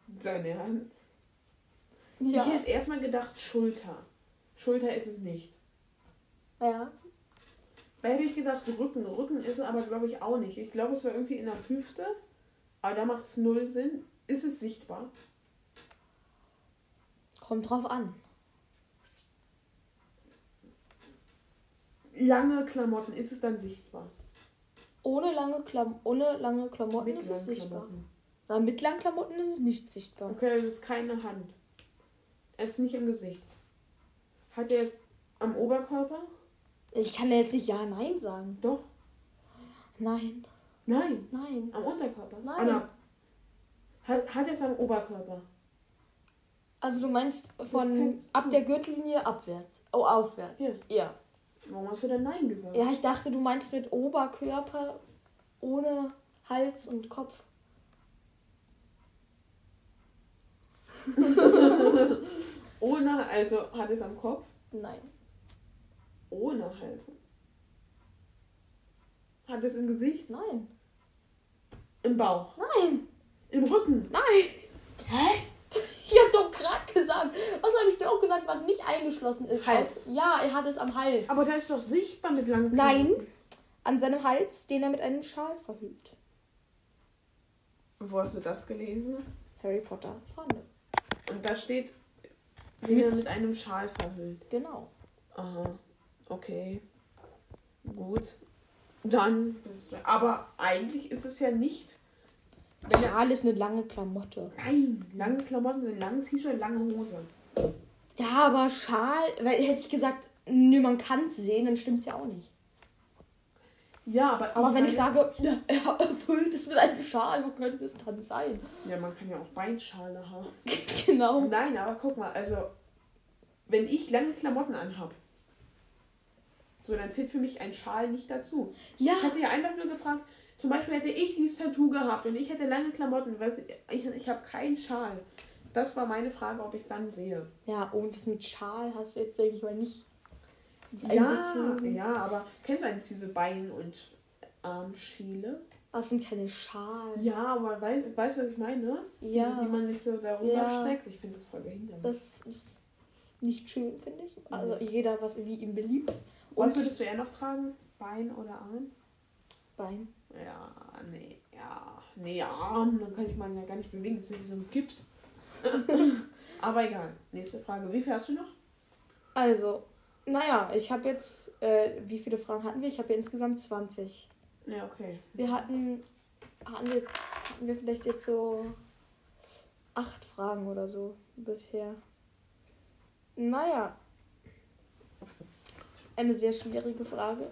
Deine Hand. Ja. Ich hätte erstmal gedacht Schulter. Schulter ist es nicht. ja. Da hätte ich gedacht Rücken. Rücken ist es aber, glaube ich, auch nicht. Ich glaube, es war irgendwie in der Hüfte. Aber da macht es null Sinn. Ist es sichtbar? Kommt drauf an. Lange Klamotten, ist es dann sichtbar? Ohne lange, Klam ohne lange Klamotten Mit ist es sichtbar. Klamotten. Na, mit langen Klamotten ist es nicht sichtbar. Okay, also es ist keine Hand. Jetzt nicht im Gesicht. Hat er es am Oberkörper? Ich kann ja jetzt nicht Ja, Nein sagen. Doch. Nein, Nein. nein. Am Unterkörper? Nein. Anna, hat, hat er es am Oberkörper? Also du meinst von ab der Gürtellinie abwärts. Oh, aufwärts. Ja. Ja. Warum hast du denn Nein gesagt? Ja, ich dachte, du meinst mit Oberkörper ohne Hals und Kopf. Ohne, also hat es am Kopf? Nein. Ohne Hals. Hat es im Gesicht? Nein. Im Bauch? Nein. Im Rücken? Nein. Hä? Ich habe doch gerade gesagt. Was habe ich denn auch gesagt, was nicht eingeschlossen ist? Hals. Ja, er hat es am Hals. Aber da ist doch sichtbar mit langen Nein. Klamotten. An seinem Hals, den er mit einem Schal verhüllt. Wo hast du das gelesen? Harry Potter Fahne. Und da steht, wieder Mit- mit einem Schal verhüllt. Genau. Aha. Okay. Gut. Dann bist du. Aber eigentlich ist es ja nicht. Schal ist eine lange Klamotte. Nein, lange Klamotten, ein langes T-Shirt, lange Hose. Ja, aber Schal, weil hätte ich gesagt, nö, man kann es sehen, dann stimmt es ja auch nicht. Ja, aber. Aber wenn ich sage, ja, er erfüllt es mit einem Schal, wo könnte es dann sein? Ja, man kann ja auch Beinschale haben. genau. Nein, aber guck mal, also. Wenn ich lange Klamotten anhab, so, dann zählt für mich ein Schal nicht dazu. Ja. Ich hatte ja einfach nur gefragt, zum Beispiel hätte ich dieses Tattoo gehabt und ich hätte lange Klamotten, weil ich, ich habe keinen Schal. Das war meine Frage, ob ich es dann sehe. Ja, und das mit Schal hast du jetzt, denke ich mal, nicht Ja, ja, aber kennst du eigentlich diese Bein- und Armschiele? Das sind keine Schalen. Ja, aber wei weißt du, was ich meine? Ja. Diese, die man sich so darüber Ja. streckt. Ich finde das voll behindert. Das ist nicht schön, finde ich. Also jeder, was wie ihm beliebt. was Und würdest du eher noch tragen? Bein oder Arm? Bein. Ja, nee, ja. Nee, Arm, dann kann ich meinen ja gar nicht bewegen. Das ist wie so ein Gips. aber egal. Nächste Frage. Wie viel hast du noch? Also, naja, ich habe jetzt, äh, wie viele Fragen hatten wir? Ich habe ja insgesamt 20. Ja, okay. Wir hatten, hatten wir, hatten wir vielleicht jetzt so acht Fragen oder so bisher. Naja. Eine sehr schwierige Frage.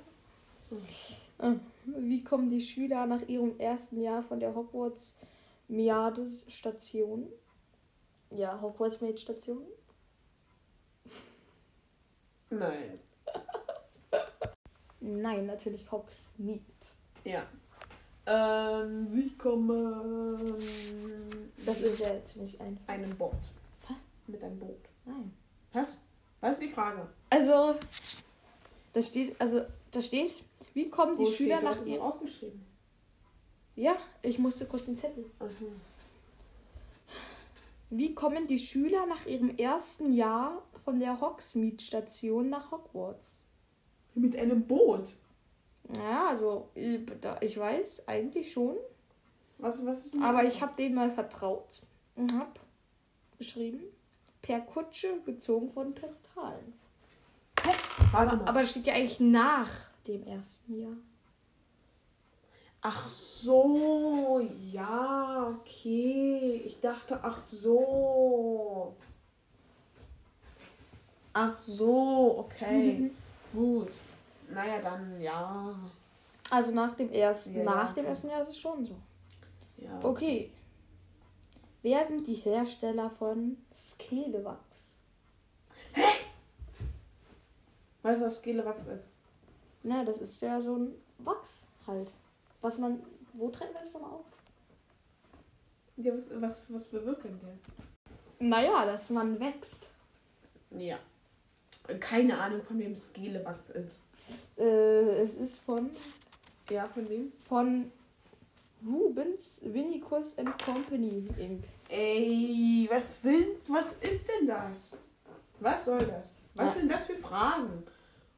Äh, Wie kommen die Schüler nach ihrem ersten Jahr von der Hogwarts Meade Station? Ja, Hogwarts Maid Station. Nein. Nein, natürlich Hogsmeade. Ja. Ähm, sie kommen. Das ist ja jetzt nicht einfach. einem Boot. Was? Mit einem Boot. Nein. Was? Was ist die Frage? Also, da steht, also, da steht, wie kommen die Wo Schüler steht, nach ihrem. aufgeschrieben. Ja, ich musste kurz den Zettel. Also, Wie kommen die Schüler nach ihrem ersten Jahr von der Hogsmeade-Station nach Hogwarts? mit einem Boot. Ja, also ich weiß eigentlich schon, Was, was ist denn aber ich habe denen mal vertraut und habe geschrieben, per Kutsche gezogen von Pestalen. Warte Aber, mal. aber das steht ja eigentlich nach dem ersten Jahr. Ach so, ja, okay. Ich dachte, ach so. Ach so, okay. Gut. Naja, dann ja. Also nach dem ersten, Ja, nach ja, dem ersten Jahr ist es schon so. ja. Okay. Wer sind die Hersteller von Skelewachs? Weißt du, was Skelewachs ist? Na, das ist ja so ein Wachs halt. Was man. Wo trennt man das nochmal auf? Ja, was, was, was bewirkt denn der? Naja, dass man wächst. Ja. Keine Ahnung, von wem Skelewachs ist. Äh, es ist von. Ja, von wem? von Rubens Vinicus and Company Inc. Ey, was sind, was ist denn das? Was soll das? Was Ja. sind das für Fragen?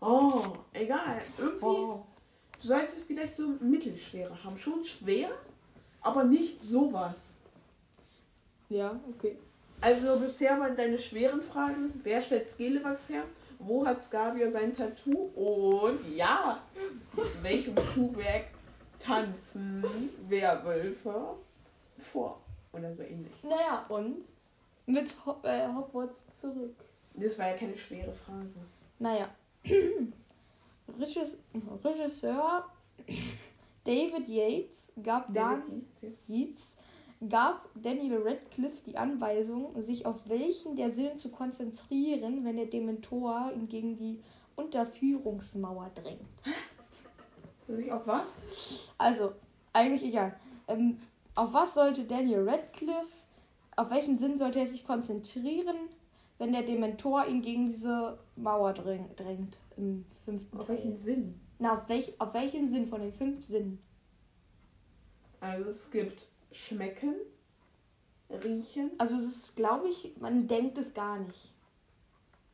Oh, egal. Irgendwie, Oh. du solltest vielleicht so mittelschwere haben. Schon schwer, aber nicht sowas. Ja, okay. Also bisher waren deine schweren Fragen, wer stellt Skelewachs her? Wo hat Skavia sein Tattoo? Und ja, mit welchem Kuhwerk tanzen Werwölfe vor? Oder so ähnlich. Naja, und? Mit Ho äh, Hogwarts zurück. Das war ja keine schwere Frage. Naja. Regis Regisseur David Yates gab, Dan David Yates, Yates gab Daniel Radcliffe die Anweisung, sich auf welchen der Sinne zu konzentrieren, wenn der Dementor ihn gegen die Unterführungsmauer drängt. Muss ich auf was? Also, eigentlich egal. Ähm, auf was sollte Daniel Radcliffe, auf welchen Sinn sollte er sich konzentrieren, wenn der Dementor ihn gegen diese Mauer dräng, drängt im fünften Auf Teil? welchen Sinn? Na, auf, welch, auf welchen Sinn von den fünf Sinnen? Also es gibt Schmecken, Riechen, Also es ist, glaube ich, man denkt es gar nicht.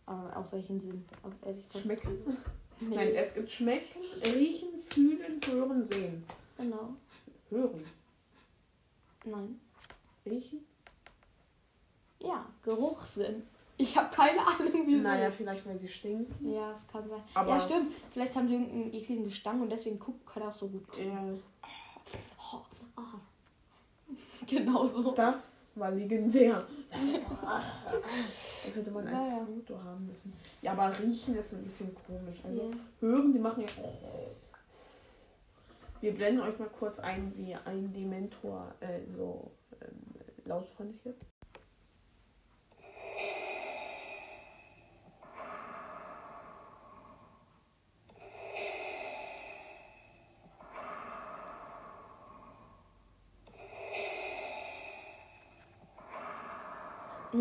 Aber auf welchen Sinn? Auf. Schmecken? Nee, Nein, es gibt Schmecken, Riechen, Fühlen, Hören, Sehen. genau. Hören, Nein. Riechen? Ja, Geruchssinn. Ich habe keine Ahnung, wieso. Naja, vielleicht weil sie stinken. Ja, es kann sein. Aber- ja, stimmt. Vielleicht haben sie irgendeinen ekligen Gestank und deswegen gucken kann er auch so gut gucken. Ja, Oh, ah. Genau so. das war legendär. Das hätte man als Naja. Foto haben müssen. Ja, aber riechen ist ein bisschen komisch. Also Ja. hören, die machen ja. Wir blenden euch mal kurz ein, wie ein Dementor äh, so ähm, laut von sich gibt.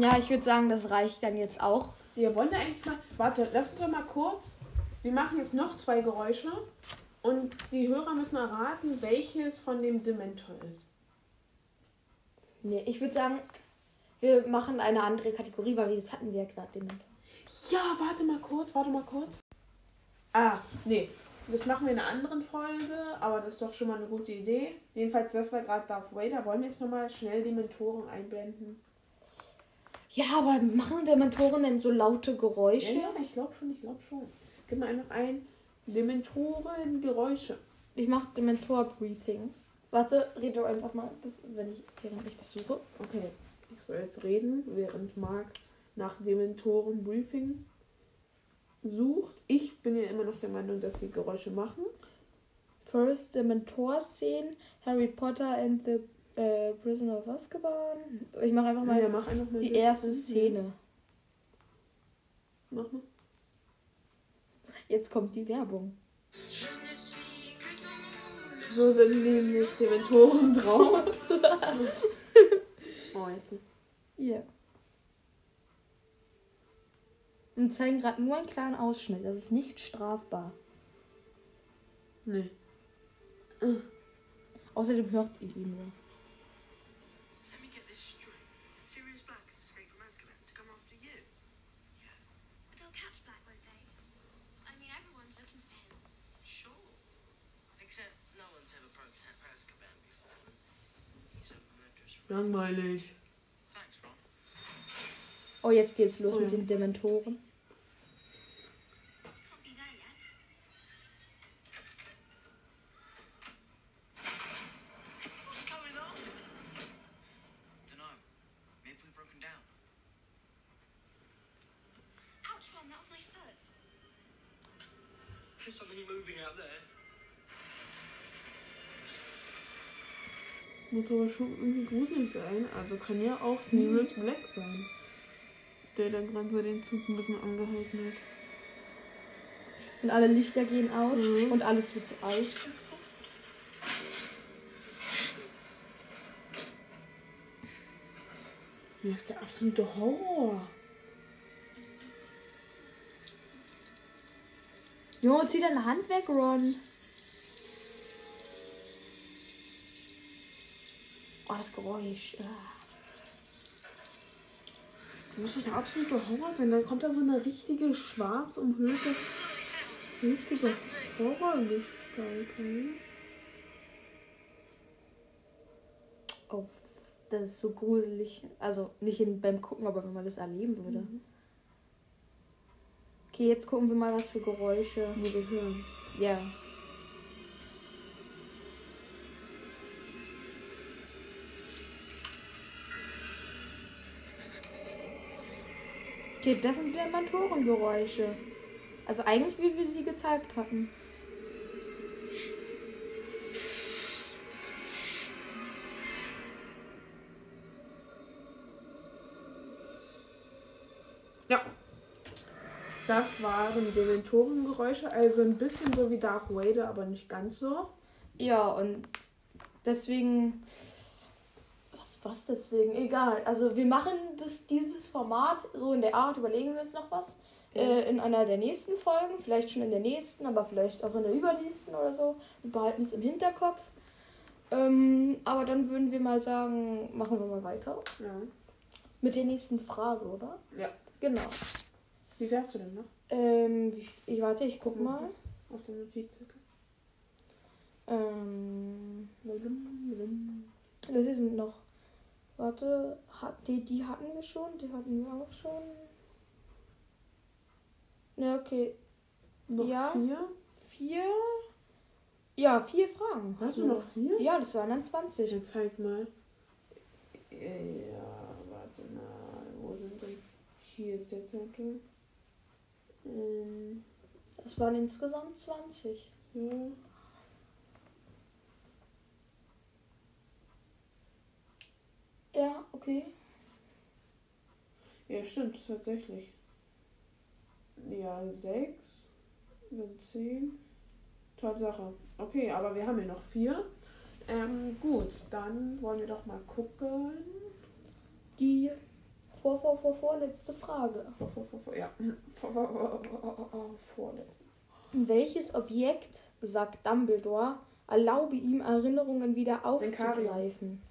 Ja, ich würde sagen, das reicht dann jetzt auch. Wir wollen ja eigentlich mal. Warte, lass uns doch mal kurz. Wir machen jetzt noch zwei Geräusche und die Hörer müssen erraten, welches von dem Dementor ist. Nee, ich würde sagen, wir machen eine andere Kategorie, weil wir jetzt hatten wir ja gerade den Mentor. Ja, warte mal kurz, warte mal kurz. Ah, nee. Das machen wir in einer anderen Folge, aber das ist doch schon mal eine gute Idee. Jedenfalls, das war gerade Darth Vader. Wollen wir jetzt nochmal schnell die Mentoren einblenden? Ja, aber machen Dementoren denn so laute Ja, Geräusche? ja, ich glaube schon, ich glaube schon. Gib mal einfach ein. Dementoren Geräusche. Ich mache Dementor-Breathing. Warte, red doch einfach mal, bis, wenn ich, während ich das suche. Okay. Ich soll jetzt reden, während Marc nach Dementoren Briefing sucht. Ich bin ja immer noch der Meinung, dass sie Geräusche machen. First Dementor-Szenen, Harry Potter and the äh, Prisoner of Azkaban. Ich mache einfach mal ja, mach einfach mal die erste Szene. Mach mal. Jetzt kommt die Werbung. So sind nämlich Dementoren drauf. oh, jetzt. Ja. Und zeigen gerade nur einen kleinen Ausschnitt. Das ist nicht strafbar. Nee. Außerdem hört ihr ihn nur. Langweilig. Oh, jetzt geht's los Oh ja. mit den Dementoren. Aber schon irgendwie gruselig sein. Also kann ja auch Sirius Black sein. Der dann gerade so den Zug ein bisschen angehalten hat. Und alle Lichter gehen aus Mhm. und alles wird zu Eis. Das ist der absolute Horror. Jo, zieh deine Hand weg, Ron. Oh, das Geräusch. Ah. Das muss doch der absolute Horror sein. Dann kommt da so eine richtige schwarz umhüllte, richtige Horrorgestalt. Oh, das ist so gruselig. Also nicht in, beim Gucken, aber wenn man das erleben würde. Okay, jetzt gucken wir mal, was für Geräusche. Wir hören. Ja. Okay, das sind Dementorengeräusche. Also eigentlich, wie wir sie gezeigt hatten. Ja. Das waren Dementorengeräusche. Also ein bisschen so wie Darth Vader, aber nicht ganz so. Ja, und deswegen. Was, deswegen? Egal. Also wir machen das, dieses Format so in der Art, überlegen wir uns noch was. Äh, in einer der nächsten Folgen, vielleicht schon in der nächsten, aber vielleicht auch in der übernächsten oder so. Wir behalten es im Hinterkopf. Ähm, aber dann würden wir mal sagen, machen wir mal weiter. Ja. Mit der nächsten Frage, oder? Ja. Genau. Wie fährst du denn noch? Ähm, wie, ich warte, ich guck mal. Auf dem Notizzettel. Ähm, das sind noch. Warte, hat, die, die hatten wir schon, die hatten wir auch schon. Ja, okay. Noch Ja. vier? Vier. Ja, vier Fragen. Hast du noch vier? Ja, das waren dann 20. Ja, zeig mal. Ja, warte mal. Wo sind denn? Hier ist der Zettel. Ähm, Das waren insgesamt 20. ja. Ja, okay. Ja, stimmt, tatsächlich. Ja, sechs, dann zehn. Tatsache. Okay, aber wir haben ja noch vier. Ähm, gut, dann wollen wir doch mal gucken. Die vor, vor, vor, vorletzte Frage. Vor, vor, vor, vor, ja. Vor, vor, vor, vor, vor, vorletzte. Welches Objekt, sagt Dumbledore, erlaube ihm Erinnerungen wieder aufzugreifen?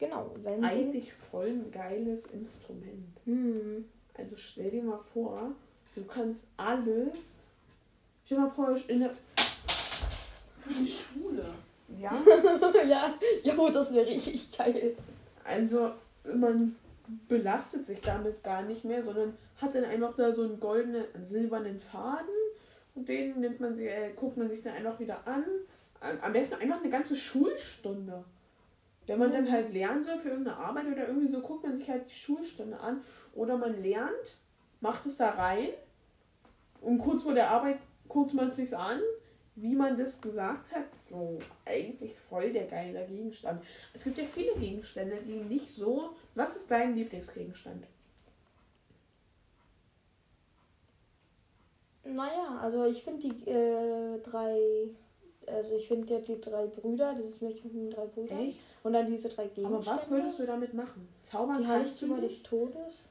Genau, sein. Eigentlich voll ein geiles Instrument. Hm. Also stell dir mal vor, du kannst alles. Stell dir mal vor, in der. Für die Schule. Ja? ja, jo, das wäre richtig geil. Also man belastet sich damit gar nicht mehr, sondern hat dann einfach da so einen goldenen, silbernen Faden und den nimmt man sich, äh, guckt man sich dann einfach wieder an. Am besten einfach eine ganze Schulstunde. Wenn man dann halt lernen soll für irgendeine Arbeit oder irgendwie so, guckt man sich halt die Schulstunde an. Oder man lernt, macht es da rein und kurz vor der Arbeit guckt man es sich an, wie man das gesagt hat. So, eigentlich voll der geile Gegenstand. Es gibt ja viele Gegenstände, die nicht so. Was ist dein Lieblingsgegenstand? Naja, also ich finde die äh, drei, also ich finde ja die drei Brüder, dieses Mädchen mit den drei Brüdern. Echt? Und dann diese drei Gegenstände. Aber was würdest du damit machen? Zaubern Die Heiligtümer nicht. des Todes.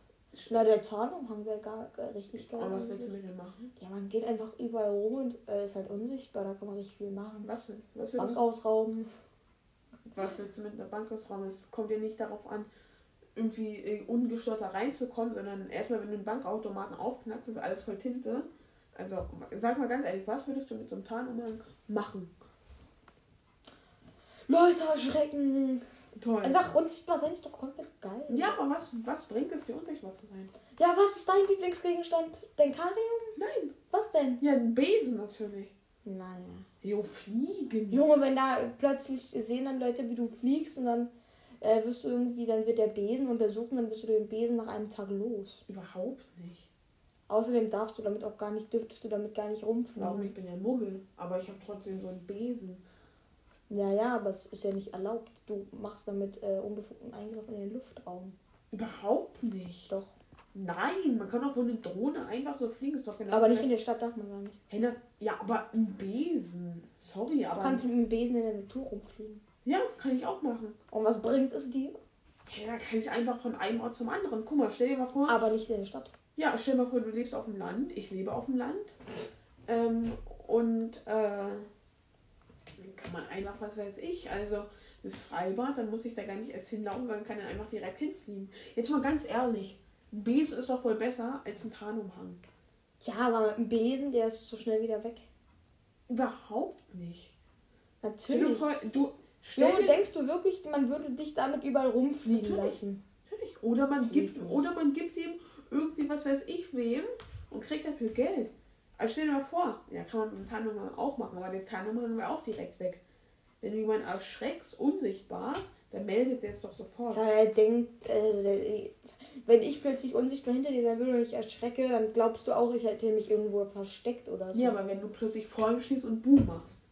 Na, der Zahnumhang wäre gar, gar richtig geil. Aber was willst du mit dem machen? Ja, man geht einfach überall rum und äh, ist halt unsichtbar, da kann man richtig viel machen. Was denn? Was Bank ausrauben. was willst du mit einer Bank ausrauben? Es kommt ja nicht darauf an, irgendwie äh, ungestört da reinzukommen, sondern erstmal, wenn du einen Bankautomaten aufknackst, ist alles voll Tinte. Also, sag mal ganz ehrlich, was würdest du mit so einem Tarnumhang machen? Leute erschrecken. Toll. Einfach unsichtbar sein ist doch komplett geil. Ja, aber was, was bringt es dir, unsichtbar zu sein? Ja, was ist dein Lieblingsgegenstand? Dein Karium? Nein. Was denn? Ja, ein Besen natürlich. Naja. Jo, fliegen. Junge, wenn da plötzlich sehen dann Leute, wie du fliegst und dann äh, wirst du irgendwie, dann wird der Besen untersucht und dann bist du den Besen nach einem Tag los. Überhaupt nicht. Außerdem darfst du damit auch gar nicht, dürftest du damit gar nicht Warum? rumfliegen. Ich bin ja Muggel, aber ich habe trotzdem so einen Besen. Ja, ja, aber es ist ja nicht erlaubt. Du machst damit äh, unbefugten Eingriff in den Luftraum. Überhaupt nicht. Doch. Nein, man kann auch wohl eine Drohne einfach so fliegen. Ist doch genau Aber nicht in der Stadt darf man gar nicht. Hey, ja, aber ein Besen. Sorry, aber. Du kannst mit dem Besen in der Natur rumfliegen. ja, kann ich auch machen. Und was bringt es dir? Hey, da kann ich einfach von einem Ort zum anderen. Guck mal, stell dir mal vor. Aber nicht in der Stadt. Ja, stell dir mal vor, du lebst auf dem Land. Ich lebe auf dem Land. Ähm, und äh, dann kann man einfach, was weiß ich, also das Freibad, dann muss ich da gar nicht erst hinlaufen, sondern kann dann einfach direkt hinfliegen. Jetzt mal ganz ehrlich, ein Besen ist doch wohl besser als ein Tarnumhang. Ja, aber mit dem Besen, der ist so schnell wieder weg. Überhaupt nicht. Stell dir Natürlich. vor, du stell dir, denkst du wirklich, man würde dich damit überall rumfliegen Natürlich. lassen? natürlich. Oder man gibt oder man gibt ihm irgendwie was weiß ich wem und kriegt dafür Geld. Also stell dir mal vor, ja kann man mit dem Tarnumhang auch machen, aber der Tarnumhang wäre auch direkt weg. Wenn du jemanden erschreckst, unsichtbar, dann meldet er es doch sofort. Ja, er denkt, äh, wenn ich plötzlich unsichtbar hinter dir sein würde und ich erschrecke, dann glaubst du auch, ich hätte mich irgendwo versteckt oder so. Ja, aber wenn du plötzlich vor ihm stehst und Boom machst.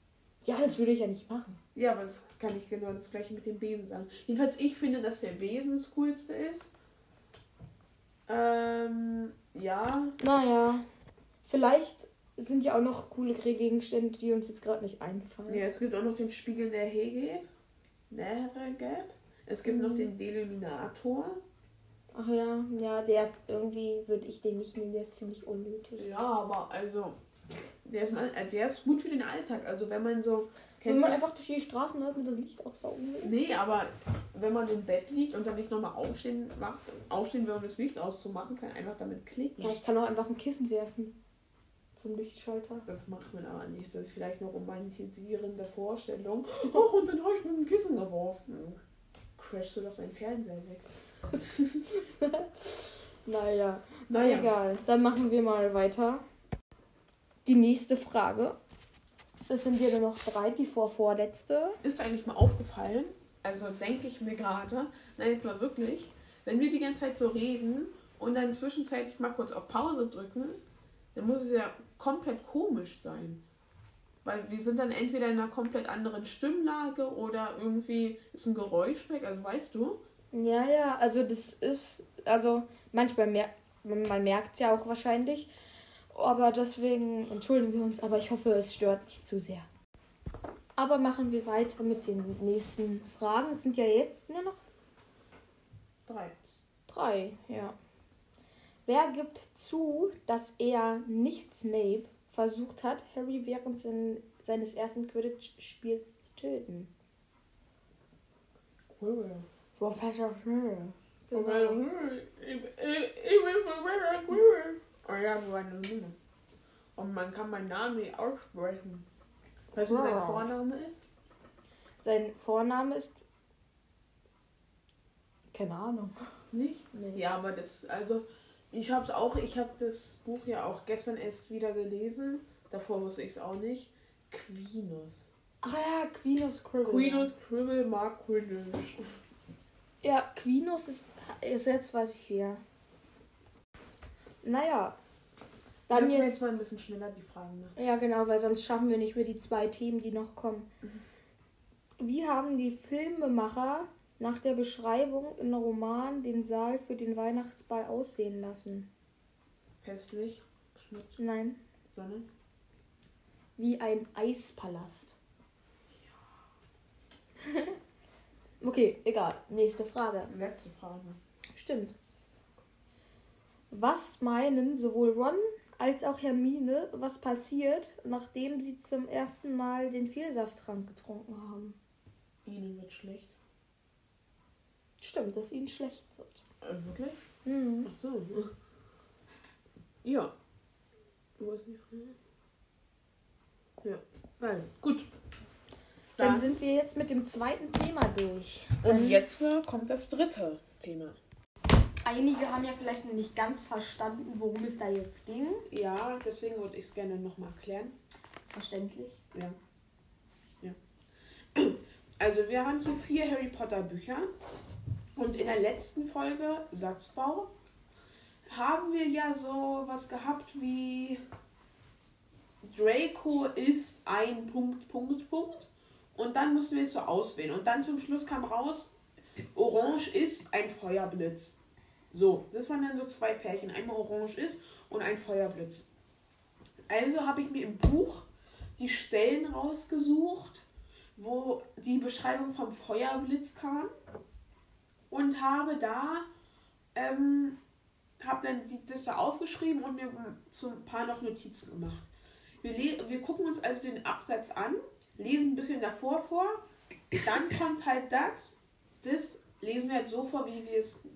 Ja, das würde ich ja nicht machen. Ja, aber das kann ich genau das gleiche mit dem Besen sagen. Jedenfalls, ich finde, dass der Besen das coolste ist. Ähm, ja. Naja, vielleicht sind ja auch noch coole Gegenstände, die uns jetzt gerade nicht einfallen. ja, es gibt auch noch den Spiegel der Hege. Näheregeb. Es gibt noch Mhm. den Deluminator. Ach ja, ja, der ist irgendwie, würde ich den nicht nehmen, der ist ziemlich unnötig. Ja, aber also, der ist, mal, äh, der ist gut für den Alltag. Also, wenn man so. Wenn Kennst man du, einfach durch die Straßen läuft und das Licht aussaugen will. nee, aber wenn man im Bett liegt und dann nicht nochmal aufstehen, macht, aufstehen will, um das Licht auszumachen, kann einfach damit klicken. Ja, ich kann auch einfach ein Kissen werfen. Zum Lichtschalter. Das macht man aber nicht. Das ist vielleicht eine romantisierende Vorstellung. Oh, und dann habe ich mit dem Kissen geworfen. Crashst du doch dein Fernseher weg. Naja, Naja. egal. Dann machen wir mal weiter. Die nächste Frage. Das sind hier nur noch drei, die vorvorletzte. Ist eigentlich mal aufgefallen, also denke ich mir gerade, nein, jetzt mal wirklich, wenn wir die ganze Zeit so reden und dann zwischenzeitlich mal kurz auf Pause drücken, dann muss es ja komplett komisch sein. Weil wir sind dann entweder in einer komplett anderen Stimmlage oder irgendwie ist ein Geräusch weg, also weißt du? Ja, ja, also das ist, also manchmal mer man merkt es ja auch wahrscheinlich. Aber deswegen entschuldigen wir uns, aber ich hoffe, es stört nicht zu sehr. Aber machen wir weiter mit den nächsten Fragen. Es sind ja jetzt nur noch Drei. drei, ja. Wer gibt zu, dass er nicht Snape versucht hat, Harry während sein, seines ersten Quidditch-Spiels zu töten? Quirrell. Professor Quirrell. Genau. Oh ja, Nummer? Und man kann meinen Namen nicht aussprechen. Weißt du, wie sein. Vorname ist? Sein Vorname ist. Keine Ahnung. Nicht? Nee. Ja, aber das, also, ich hab's auch, ich habe das Buch ja auch gestern erst wieder gelesen. Davor wusste ich es auch nicht. Quinus. Ach ja, Quinus Cribble. Queenus Cribble mag Quidditch. Ja, Quinus ist, ist jetzt, weiß ich wieder. Naja. Dann Lass mir jetzt. jetzt mal ein bisschen schneller die Fragen machen. Ja, genau, weil sonst schaffen wir nicht mehr die zwei Themen, die noch kommen. Mhm. Wie haben die Filmemacher nach der Beschreibung in Roman den Saal für den Weihnachtsball aussehen lassen? Festlich, Schnitt, Nein, Sonne. wie ein Eispalast. okay, egal. Nächste Frage. Letzte Frage. Stimmt. Was meinen sowohl Ron als auch Hermine, was passiert, nachdem sie zum ersten Mal den Vielsafttrank getrunken haben? Ihnen wird schlecht. Stimmt, dass ihnen schlecht wird. Äh, wirklich? Mhm. Ach so. Ja. Wo ist die Frage? Ja. Nein. Gut. Dann Dann sind wir jetzt mit dem zweiten Thema durch. und jetzt äh, kommt das dritte Thema. Einige haben ja vielleicht noch nicht ganz verstanden, worum es da jetzt ging. Ja, deswegen würde ich es gerne nochmal erklären. Verständlich. Ja. Ja. Also wir haben hier vier Harry Potter Bücher. Und in der letzten Folge Satzbau haben wir ja so was gehabt wie Draco ist ein Punkt, Punkt, Punkt. Und dann mussten wir es so auswählen. Und dann zum Schluss kam raus, Orange ist ein Feuerblitz. So, das waren dann so zwei Pärchen. Einmal Orange ist und ein Feuerblitz. Also habe ich mir im Buch die Stellen rausgesucht, wo die Beschreibung vom Feuerblitz kam und habe da ähm, habe dann die, das da aufgeschrieben und mir so ein paar noch Notizen gemacht. Wir, wir gucken uns also den Absatz an, lesen ein bisschen davor vor, dann kommt halt das, das lesen wir halt so vor, wie wir es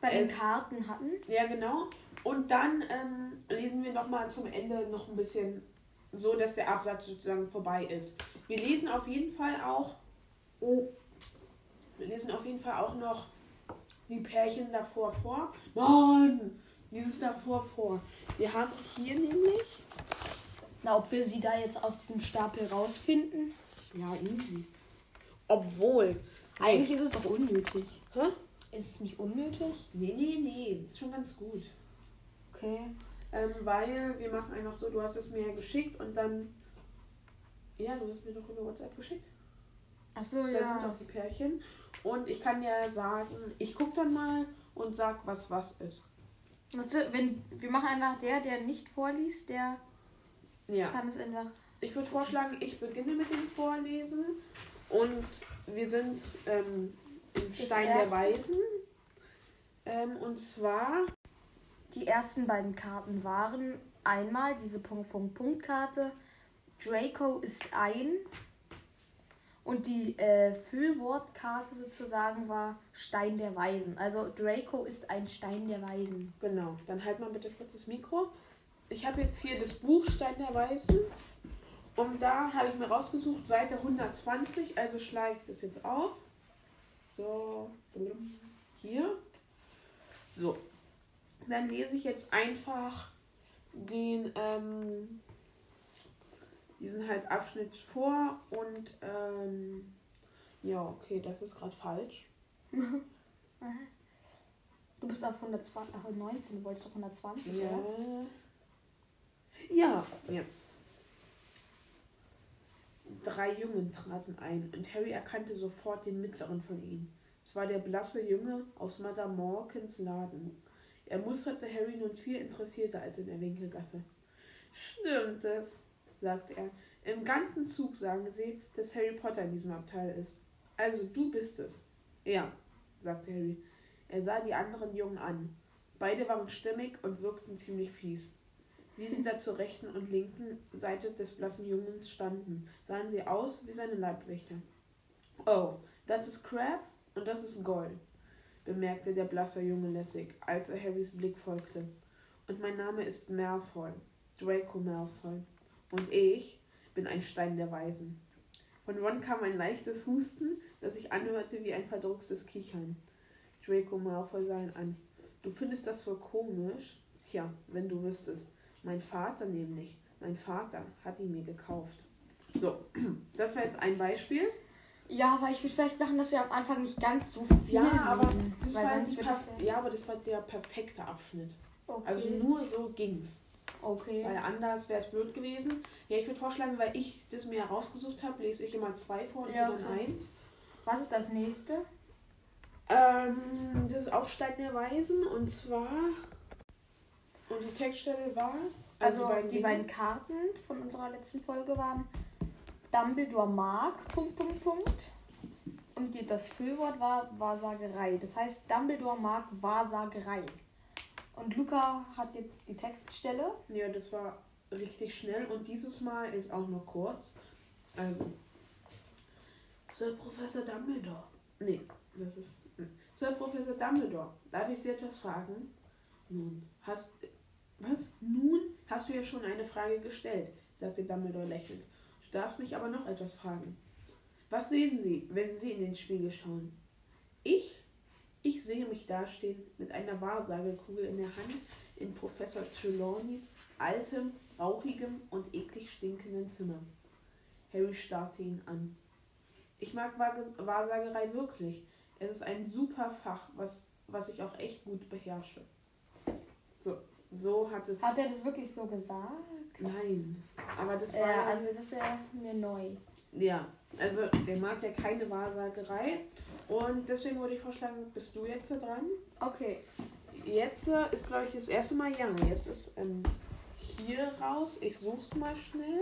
Bei den Ähm, Karten hatten. ja, genau. Und dann ähm, lesen wir nochmal zum Ende noch ein bisschen so, dass der Absatz sozusagen vorbei ist. Wir lesen auf jeden Fall auch. Oh, wir lesen auf jeden Fall auch noch die Pärchen davor vor. Mann! Dieses davor vor. Wir haben hier nämlich. Na, ob wir sie da jetzt aus diesem Stapel rausfinden? Ja, easy. Obwohl. Eigentlich ist es doch unnötig. Hä? Ist es nicht unnötig? Nee, nee, nee. Das ist schon ganz gut. Okay. Ähm, weil wir machen einfach so, du hast es mir ja geschickt und dann. Ja, du hast mir doch über WhatsApp geschickt. Achso, Da sind doch die Pärchen. Und ich kann ja sagen, ich guck dann mal und sag, was was ist. Warte, wenn, wir machen einfach der, der nicht vorliest, der Ja. kann es einfach. Ich würde vorschlagen, ich beginne mit dem Vorlesen. Und wir sind ähm, im Stein der. Weisen. Ähm, und zwar. Die ersten beiden Karten waren einmal diese Punkt, Punkt, Punkt Karte. Draco ist ein. Und die äh, Füllwortkarte sozusagen war Stein der Weisen. Also Draco ist ein Stein der Weisen. Genau, dann halt mal bitte kurz das Mikro. Ich habe jetzt hier das Buch Stein der Weisen. Und da habe ich mir rausgesucht, Seite 120. Also schlage ich das jetzt auf. So, hier. So. Dann lese ich jetzt einfach den, ähm, diesen halt Abschnitt vor und, ähm, ja, okay, das ist gerade falsch. Du bist auf 120, ach, 19, du wolltest doch 120, Ja. oder? Ja. Ja. Drei Jungen traten ein und Harry erkannte sofort den mittleren von ihnen. Es war der blasse Junge aus Madame Morkins Laden. Er musterte Harry nun viel interessierter als in der Winkelgasse. Stimmt es, sagte er. Im ganzen Zug sagen sie, dass Harry Potter in diesem Abteil ist. Also du bist es. Ja, sagte Harry. Er sah die anderen Jungen an. Beide waren stimmig und wirkten ziemlich fies. Wie sie da zur rechten und linken Seite des blassen Jungens standen, sahen sie aus wie seine Leibwächter. Oh, das ist Crab und das ist Goll, bemerkte der blasse Junge lässig, als er Harrys Blick folgte. Und mein Name ist Malfoy, Draco Malfoy. Und ich bin ein Stein der Weisen. Von Ron kam ein leichtes Husten, das sich anhörte wie ein verdruckstes Kichern. Draco Malfoy sah ihn an. Du findest das wohl komisch? Tja, wenn du wüsstest. Mein Vater nämlich. Mein Vater hat ihn mir gekauft. So, das war jetzt ein Beispiel. Ja, aber ich würde vielleicht machen, dass wir am Anfang nicht ganz so viel Ja, aber reden, das weil war sonst wird das ja... aber das war der perfekte Abschnitt. Okay. Also nur so ging's. okay. Weil anders wäre es blöd gewesen. Ja, ich würde vorschlagen, weil ich das mir herausgesucht habe, lese ich immer zwei vor und Ja, du dann okay. eins. Was ist das nächste? Ähm, das ist auch Stein der Weisen und zwar. Und die Textstelle war. Also, die, Dinge. beiden Karten von unserer letzten Folge waren Dumbledore mag, Punkt, Punkt, Punkt. Und die, das Füllwort war Wahrsagerei. Das heißt, Dumbledore mag Wahrsagerei. Und Luca hat jetzt die Textstelle. Ja, das war richtig schnell und dieses Mal ist auch nur kurz. Also. Sir Professor Dumbledore. Nee, das ist. hm. Sir Professor Dumbledore, darf ich Sie etwas fragen? Nun, hast. Was? Nun hast du ja schon eine Frage gestellt, sagte Dumbledore lächelnd. Du darfst mich aber noch etwas fragen. Was sehen Sie, wenn Sie in den Spiegel schauen? Ich? Ich sehe mich dastehen mit einer Wahrsagekugel in der Hand in Professor Trelawneys altem, rauchigem und eklig stinkenden Zimmer. Harry starrte ihn an. Ich mag Wahrsagerei wirklich. Es ist ein super Fach, was, was ich auch echt gut beherrsche. So, so hat es. Hat er das wirklich so gesagt? Nein, aber das war. Ja, ja- also das wäre mir neu. Ja, also der mag ja keine Wahrsagerei. Und deswegen würde ich vorschlagen, bist du jetzt dran? Okay. Jetzt äh, ist, glaube ich, das erste Mal Jan. Jetzt ist ähm, hier raus. Ich such's mal schnell.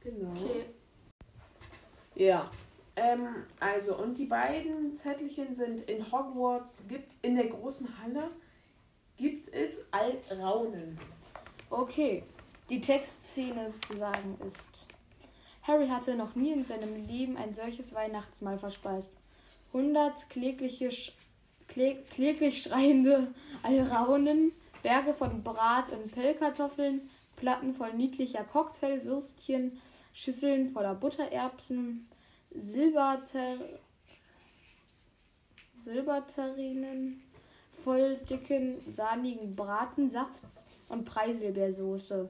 Genau. Okay. Ja. Ähm, also, und die beiden Zettelchen sind in Hogwarts, gibt in der großen Halle, gibt es Alraunen. Okay, die Textszene sozusagen ist. Harry hatte noch nie in seinem Leben ein solches Weihnachtsmahl verspeist. Hundert klägliche, klä kläglich schreiende Alraunen, Berge von Brat- und Pellkartoffeln, Platten voll niedlicher Cocktailwürstchen, Schüsseln voller Buttererbsen, Silberter Silberterrinen voll dicken, sahnigen Bratensafts und Preiselbeersoße.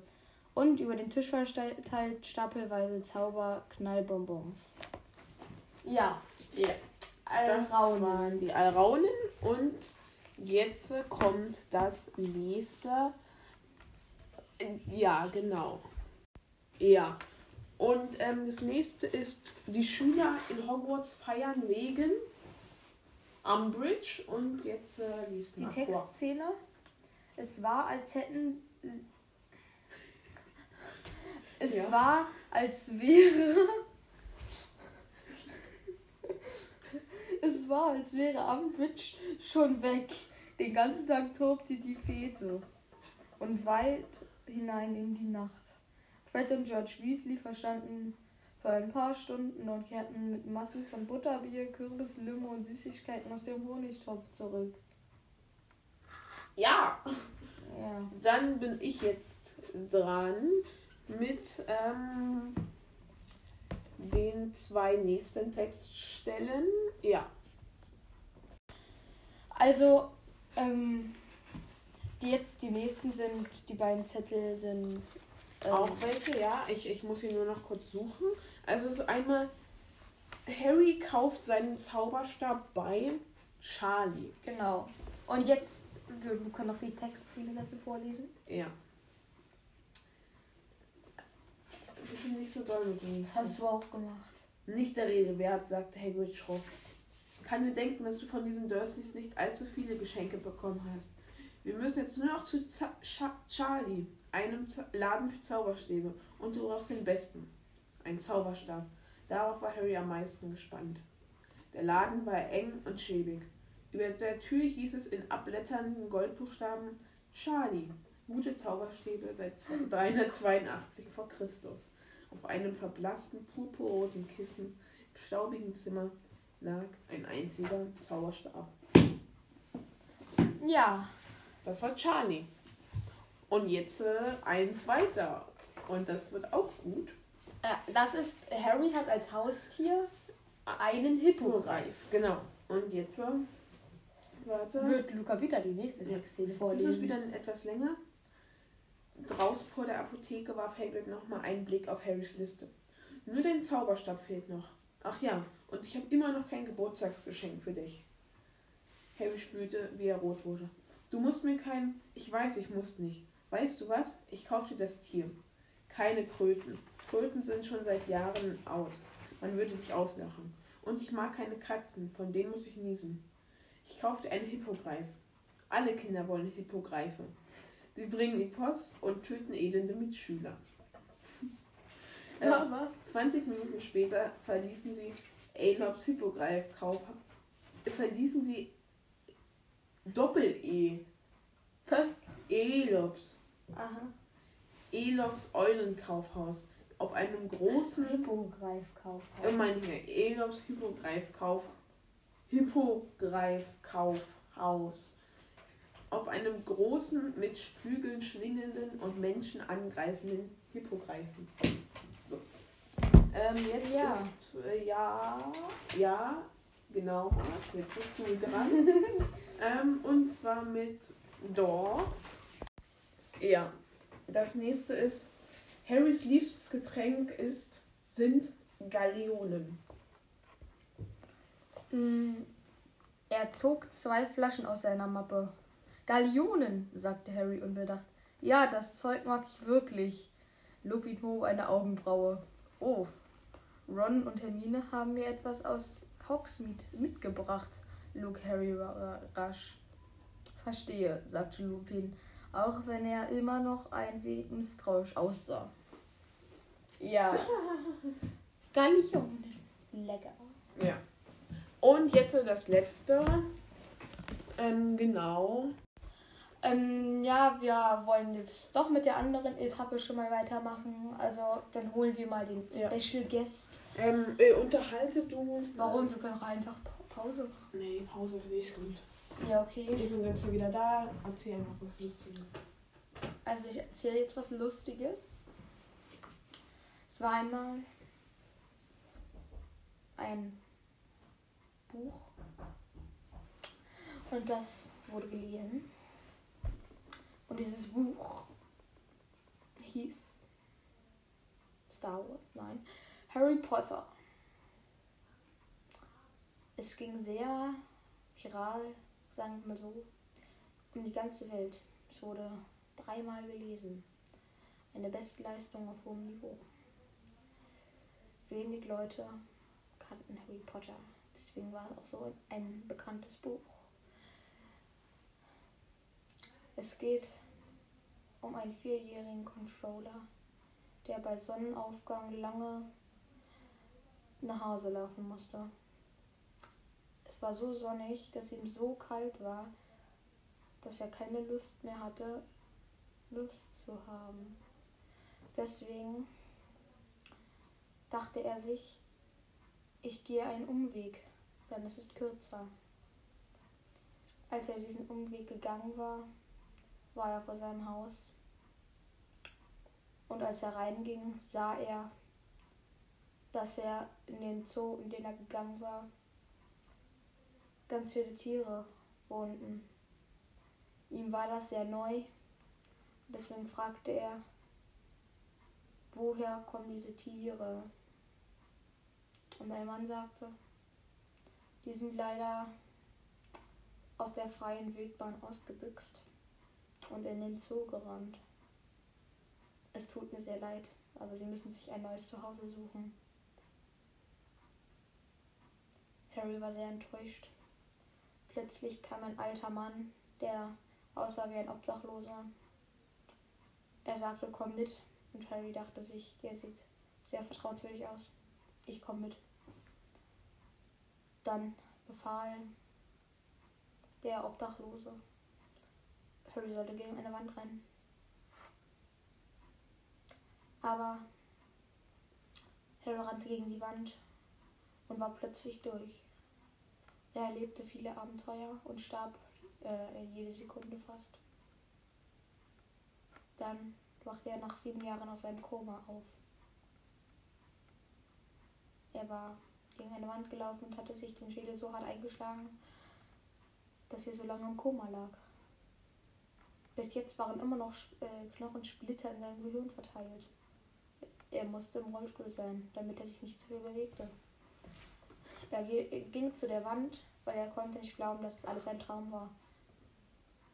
Und über den Tisch verteilt stapelweise Zauberknallbonbons. Ja, ja. Das waren die Alraunen. Und jetzt kommt das nächste. Ja, genau. Ja. Und ähm, das nächste ist, die Schüler in Hogwarts feiern wegen Umbridge. Und jetzt äh, liest Die. Textszene. Es war, als hätten. Es Ja. war, als wäre. es war, als wäre Umbridge schon weg. Den ganzen Tag tobte die Fete. Und weit hinein in die Nacht. Fred und George Weasley verstanden für ein paar Stunden und kehrten mit Massen von Butterbier, Kürbis, Limo und Süßigkeiten aus dem Honigtopf zurück. Ja. Ja. Dann bin ich jetzt dran mit ähm, den zwei nächsten Textstellen. Ja. Also, ähm, die jetzt die nächsten sind, die beiden Zettel sind. Ähm, Auch welche, ja. Ich, ich muss sie nur noch kurz suchen. Also es ist einmal, Harry kauft seinen Zauberstab bei Charlie. Genau. Und jetzt, wir, wir können noch die Textziele dafür vorlesen. Ja. Bitte nicht so doll mit. Das hast du auch gemacht. Nicht der Rede wert, sagte Hagrid schroff. Kann mir denken, dass du von diesen Dursleys nicht allzu viele Geschenke bekommen hast. Wir müssen jetzt nur noch zu Za Cha Charlie, einem Z Laden für Zauberstäbe, und du brauchst den besten. Ein Zauberstab. Darauf war Harry am meisten gespannt. Der Laden war eng und schäbig. Über der Tür hieß es in abblätternden Goldbuchstaben Charlie, gute Zauberstäbe seit 382 vor Christus. Auf einem verblassten, purpurroten Kissen im staubigen Zimmer lag ein einziger Zauberstab. Ja. Das war Charlie. Und jetzt äh, eins weiter. Und das wird auch gut. Äh, das ist, Harry hat als Haustier einen Hippogreif. Genau. Und jetzt, äh, warte. Wird Luca wieder die nächste Ja. Textszene Das vorlesen. ist wieder etwas länger. Draußen vor der Apotheke warf Hagrid nochmal einen Blick auf Harrys Liste. Nur dein Zauberstab fehlt noch. Ach ja, und ich habe immer noch kein Geburtstagsgeschenk für dich. Harry spürte, wie er rot wurde. Du musst mir kein. Ich weiß, ich muss nicht. Weißt du was? Ich kauf dir das Tier. Keine Kröten. Kröten sind schon seit Jahren out. Man würde dich auslachen. Und ich mag keine Katzen, von denen muss ich niesen. Ich kauf dir einen Hippogreif. Alle Kinder wollen Hippogreife. Sie bringen die Post und töten elende Mitschüler. Äh, Ja, was? 20 Minuten später verließen sie Alops Hippogreif-Kauf. Verließen sie Doppel-E. Was? Elops. Aha. Elops Eulenkaufhaus. Auf einem großen. Hippogreifkaufhaus. Äh, nicht. Elops Hippogreifkauf. Hippogreifkaufhaus. Auf einem großen, mit Flügeln schwingenden und Menschen angreifenden Hippogreifen. So. Ähm, jetzt Ja. ist. Äh, ja. Ja. Genau. Jetzt bist du dran. ähm, und zwar mit dort. Ja. Das nächste ist. Harrys liebstes Getränk ist, sind Galeonen. Mm, Er zog zwei Flaschen aus seiner Mappe. Galeonen, sagte Harry unbedacht. Ja, das Zeug mag ich wirklich. Lupin hob eine Augenbraue. Oh, Ron und Hermine haben mir etwas aus Hogsmeade mitgebracht, log Harry ra- rasch. Verstehe, sagte Lupin, auch wenn er immer noch ein wenig misstrauisch aussah. Ja. Galeonen. Lecker. Ja. Und jetzt das letzte. Ähm, genau. Ähm, ja, wir wollen jetzt doch mit der anderen Etappe schon mal weitermachen. Also, dann holen wir mal den Ja. Special Guest. Ähm, äh, unterhalte du. Warum? Wir können auch einfach Pa- Pause machen. Nee, Pause ist nicht gut. Ja, okay. Ich bin gleich schon wieder da. Erzähl einfach was Lustiges. Also, ich erzähle jetzt was Lustiges. Es war einmal ein Buch. Und das wurde gelesen. Und dieses Buch hieß Star Wars, nein, Harry Potter. Es ging sehr viral, sagen wir mal so, um die ganze Welt. Es wurde dreimal gelesen. Eine Bestleistung auf hohem Niveau. Wenig Leute kannten Harry Potter. Deswegen war es auch so ein bekanntes Buch. Es geht um einen vierjährigen Controller, der bei Sonnenaufgang lange nach Hause laufen musste. Es war so sonnig, dass ihm so kalt war, dass er keine Lust mehr hatte, Lust zu haben. Deswegen dachte er sich, ich gehe einen Umweg, denn es ist kürzer. Als er diesen Umweg gegangen war, war er vor seinem Haus. Und als er reinging, sah er, dass er in den Zoo, in den er gegangen war, ganz viele Tiere wohnten. Ihm war das sehr neu. Deswegen fragte er, woher kommen diese Tiere? Und ein Mann sagte, die sind leider aus der freien Wildbahn ausgebüxt und in den Zoo gerannt. Es tut mir sehr leid, aber sie müssen sich ein neues Zuhause suchen. Harry war sehr enttäuscht. Plötzlich kam ein alter Mann, der aussah wie ein Obdachloser. Er sagte, komm mit. Und Harry dachte sich, der sieht sehr vertrauenswürdig aus. Ich komme mit. Dann befahl der Obdachlose, Harry sollte gegen eine Wand rennen. Aber Harry rannte gegen die Wand und war plötzlich durch. Er erlebte viele Abenteuer und starb äh, jede Sekunde fast. Dann wachte er nach sieben Jahren aus seinem Koma auf. Er war gegen eine Wand gelaufen und hatte sich den Schädel so hart eingeschlagen, dass er so lange im Koma lag. Bis jetzt waren immer noch äh, Knochensplitter in seinem Gehirn verteilt. er musste im Rollstuhl sein, damit er sich nicht zu viel bewegte. Er ging zu der Wand, weil er konnte nicht glauben, dass es alles ein Traum war.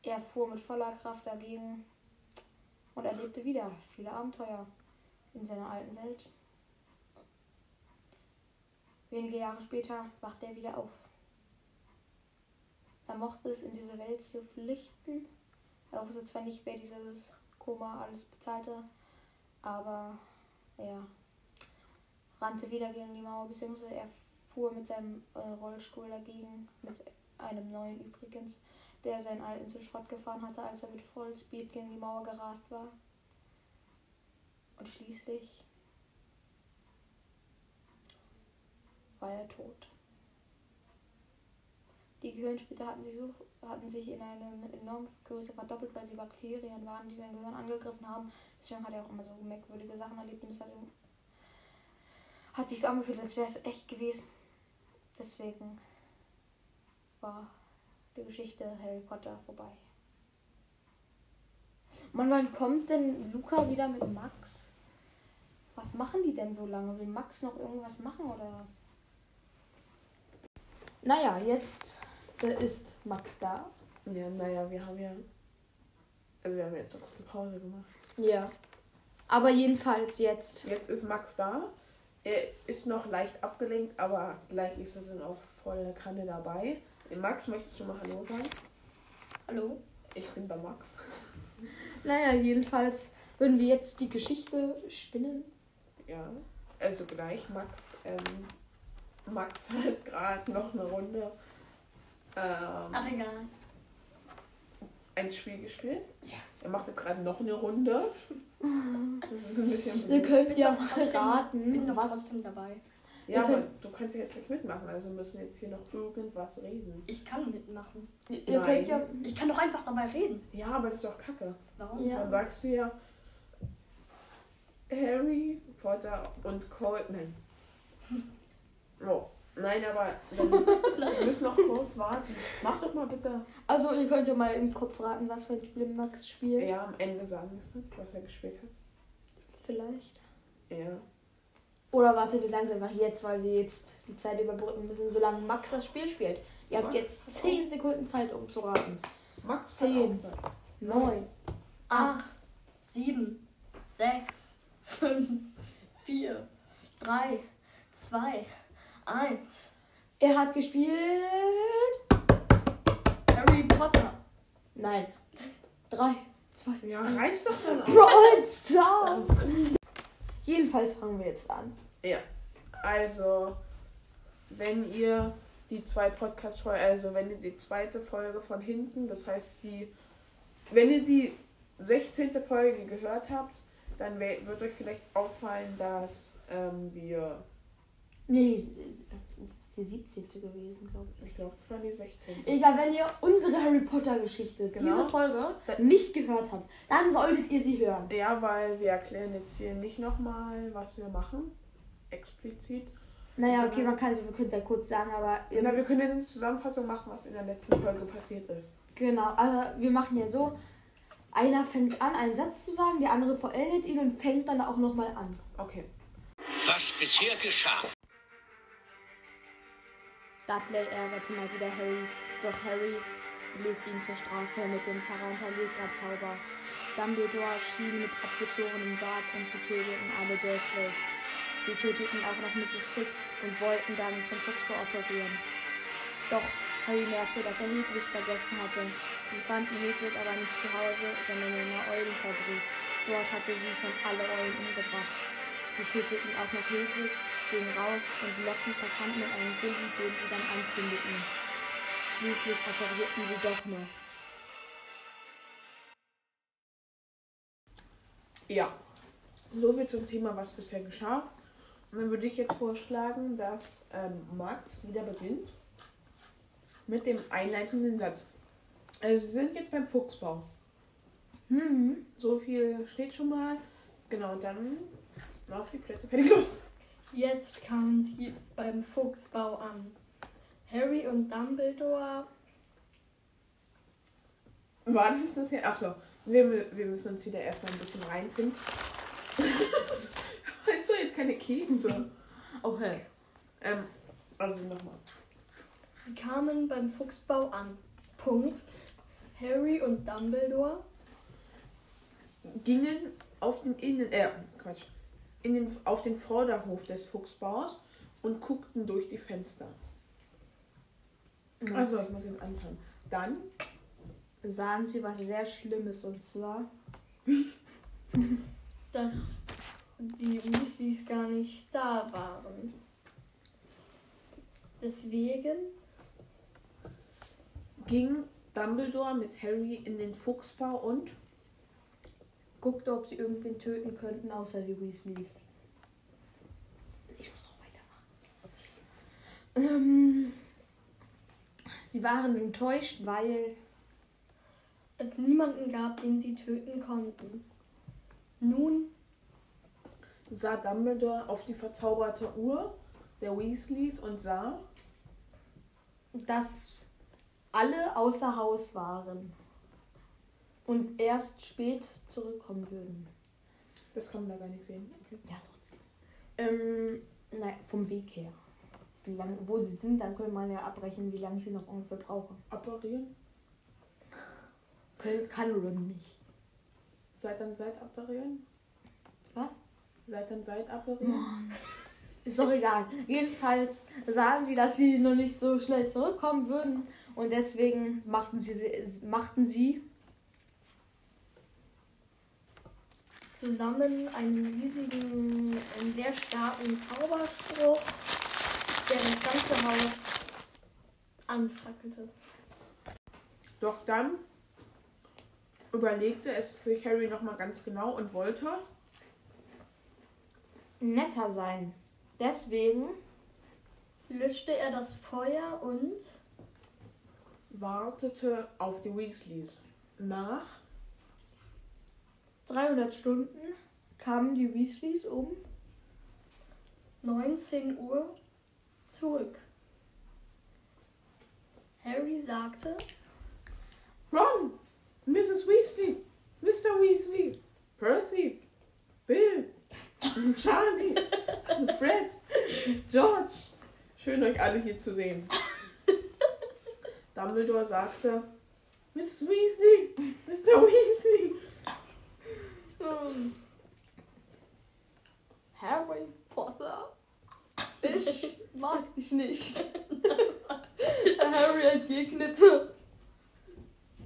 Er fuhr mit voller Kraft dagegen und erlebte wieder viele Abenteuer in seiner alten Welt. Wenige Jahre später wachte er wieder auf. Er mochte es, in diese Welt zu flüchten. Er wusste zwar nicht, wer dieses Koma alles bezahlte, aber er rannte wieder gegen die Mauer, beziehungsweise er fuhr mit seinem äh, Rollstuhl dagegen, mit einem neuen übrigens, der seinen alten zu Schrott gefahren hatte, als er mit Vollspeed gegen die Mauer gerast war. Und schließlich war er tot. Die Gehirnsplitter hatten sich, so, hatten sich in einer enormen Größe verdoppelt, weil sie Bakterien waren, die sein Gehirn angegriffen haben. Deswegen hat er auch immer so merkwürdige Sachen erlebt und es hat, hat sich so angefühlt, als wäre es echt gewesen. Deswegen war die Geschichte Harry Potter vorbei. Mann, wann kommt denn Luca wieder mit Max? Was machen die denn so lange? Will Max noch irgendwas machen oder was? Naja, jetzt ist Max da. Ja, naja, wir haben ja. Also wir haben jetzt eine kurze Pause gemacht. Ja. Aber jedenfalls jetzt. Jetzt ist Max da. Er ist noch leicht abgelenkt, aber gleich ist er dann auch voll Kanne dabei. Max, möchtest du mal Hallo sagen? Hallo? Ich bin der Max. Naja, jedenfalls würden wir jetzt die Geschichte spinnen. Ja. Also gleich, Max. Ähm, Max hat gerade noch eine Runde ähm, Ach, egal. ein Spiel gespielt. Er macht jetzt gerade noch eine Runde. Das ist ein bisschen Ihr könnt ja doch trotzdem- Bin raten, doch was. trotzdem dabei. Ja, aber du kannst ja jetzt nicht mitmachen, also müssen wir jetzt hier noch irgendwas reden. Ich kann mitmachen. Ihr Nein. könnt ja. Ich kann doch einfach dabei reden. Ja, aber das ist doch kacke. Warum? Ja. Dann sagst du ja Harry Potter und Cole. Nein. Oh. Nein, aber wir müssen noch kurz warten. Mach doch mal bitte. Also, ihr könnt ja mal im Kopf raten, was für ein Spiel Max spielt. Ja, am Ende sagen wir es was er gespielt hat. Vielleicht. Ja. Oder warte, wir sagen es einfach jetzt, weil wir jetzt die Zeit überbrücken müssen, solange Max das Spiel spielt. Ihr habt Max? jetzt 10 Sekunden Zeit, um zu raten. Max Zehn. hat aufgehört. 9. Acht, sieben, sechs, fünf, vier, drei, zwei, eins. Er hat gespielt. Harry Potter. Nein. 3, 2. Ja, reicht doch dann. Brawl Stars! Jedenfalls fangen wir jetzt an. Ja. Also, wenn ihr die zwei Podcast-Folgen, also wenn ihr die zweite Folge von hinten, das heißt die, wenn ihr die 16. Folge gehört habt, dann wird euch vielleicht auffallen, dass ähm, wir, Nee, es ist die 17. gewesen, glaube ich. ich glaube, es war die 16. Egal, wenn ihr unsere Harry Potter Geschichte, Genau. diese Folge, nicht gehört habt, dann solltet ihr sie hören. Ja, weil wir erklären jetzt hier nicht nochmal, was wir machen, explizit. Naja, okay, man kann wir können es ja kurz sagen, aber Na, wir können ja eine Zusammenfassung machen, was in der letzten Folge passiert ist. genau, also wir machen ja so, einer fängt an, einen Satz zu sagen, der andere vollendet ihn und fängt dann auch nochmal an. Okay. Was bisher geschah. Dudley ärgerte mal wieder Harry, doch Harry belegte ihn zur Strafe mit dem Tarantalegra-Zauber. Dumbledore schien mit abgeschorenem Bart und sie töteten alle Dursleys. Sie töteten auch noch Mrs. Fick und wollten dann zum Fuchsbau operieren. Doch Harry merkte, dass er Hedwig vergessen hatte. Sie fanden Hedwig aber nicht zu Hause, sondern in einer Eulenfabrik. Dort hatte sie schon alle Eulen umgebracht. Sie töteten auch noch Hedwig, gingen raus und lockten Passanten in einen Bulli, den sie dann anzündeten. Schließlich apparierten sie doch noch. Ja. So viel zum Thema, was bisher geschah. Und dann würde ich jetzt vorschlagen, dass ähm, Max wieder beginnt mit dem einleitenden Satz. Also, Sie sind jetzt beim Fuchsbau. Hm. So viel steht schon mal. Genau, dann auf die Plätze. Fertig, los! Jetzt kamen sie beim Fuchsbau an. Harry und Dumbledore. War das das hier? Achso, wir, wir müssen uns wieder erstmal ein bisschen reinfinden. jetzt so jetzt keine Kekse. Okay. ähm, also nochmal. Sie kamen beim Fuchsbau an. Punkt. Harry und Dumbledore Gingen auf den Innen, äh, Quatsch, in den, auf den Vorderhof des Fuchsbaus und guckten durch die Fenster. Also, ich muss jetzt anfangen. Dann Sahen sie was sehr Schlimmes und zwar. dass die Weasleys gar nicht da waren. Deswegen ging Dumbledore mit Harry in den Fuchsbau und guckte, ob sie irgendwen töten könnten, außer die Weasleys. Ich muss noch weitermachen. Ähm, sie waren enttäuscht, weil es niemanden gab, den sie töten konnten. Nun sah Dumbledore auf die verzauberte Uhr der Weasleys und sah, dass alle außer Haus waren und erst spät zurückkommen würden. das kann man da gar nicht sehen. Okay. Ja, trotzdem. Ähm, nein, vom Weg her. Wie lang, wo sie sind, dann könnte man ja abbrechen, wie lange sie noch ungefähr brauchen. Apparieren? Können, kann Ron nicht. Seit an Seit apparieren? Was? Seit an Seit apparieren? Ist doch egal. Jedenfalls sahen sie, dass sie noch nicht so schnell zurückkommen würden und deswegen machten sie, machten sie zusammen einen riesigen, einen sehr starken Zauberspruch, der das ganze Haus anfackelte. Doch dann überlegte es sich Harry nochmal ganz genau und wollte netter sein. Deswegen Löschte er das Feuer und wartete auf die Weasleys. Nach 300 Stunden kamen die Weasleys um 19 Uhr zurück. Harry sagte, Ron, Mrs. Weasley, Mr. Weasley, Percy, Bill, Charlie, Fred, George. Schön euch alle hier zu sehen. Dumbledore sagte, Mrs. Weasley, Mr. Weasley. Harry Potter, ich mag dich nicht. Harry entgegnete.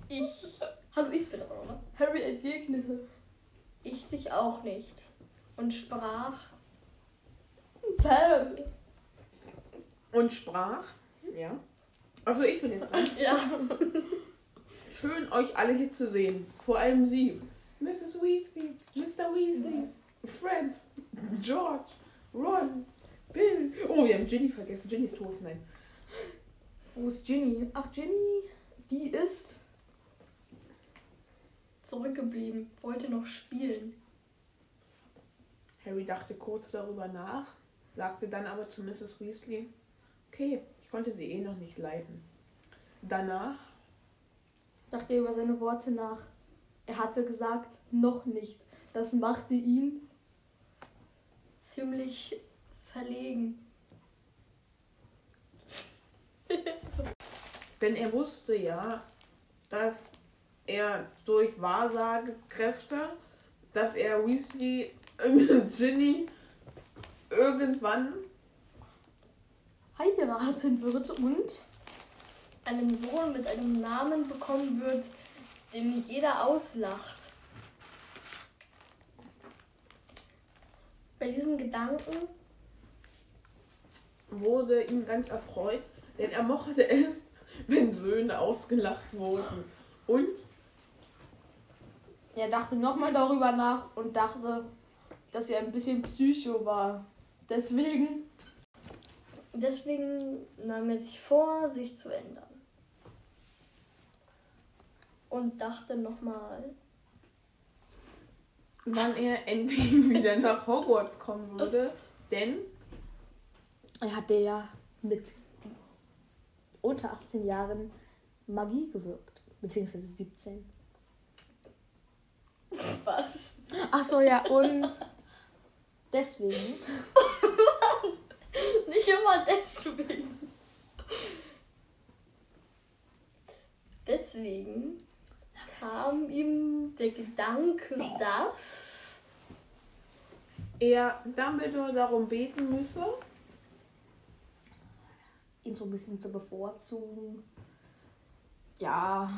ich, hallo, ich bin dran, oder? Harry entgegnete. Ich dich auch nicht. Und sprach, Pam. Und sprach, ja. Also ich bin jetzt dran. ja, Schön euch alle hier zu sehen. Vor allem sie. Mrs. Weasley, Mr. Weasley, Fred, George, Ron, Bill. Oh, wir haben Ginny vergessen. Ginny ist tot. Nein. Wo ist Ginny? Ach, Ginny, die ist. zurückgeblieben, wollte noch spielen. Harry dachte kurz darüber nach, sagte dann aber zu Mrs. Weasley, okay, ich konnte sie eh noch nicht leiden. Danach, dachte er über seine Worte nach. Er hatte gesagt, noch nicht. Das machte ihn. Ziemlich verlegen. denn er wusste ja, dass er durch Wahrsagekräfte, dass er Weasley, Ginny irgendwann heiraten wird und Einen Sohn mit einem Namen bekommen wird, den jeder auslacht. Bei diesem Gedanken wurde ihm ganz erfreut, denn er mochte es, wenn Söhne ausgelacht wurden. Und er dachte nochmal darüber nach und dachte, dass er ein bisschen Psycho war. Deswegen Deswegen nahm er sich vor, sich zu ändern. Und dachte nochmal, wann er endlich wieder nach Hogwarts kommen würde, denn er hatte ja mit unter 18 Jahren Magie gewirkt. Beziehungsweise 17. was? Ach so, ja, und Deswegen Nicht immer deswegen. Deswegen kam ihm der Gedanke, dass Er Dumbledore darum beten müsse, ihn so ein bisschen zu bevorzugen. Ja.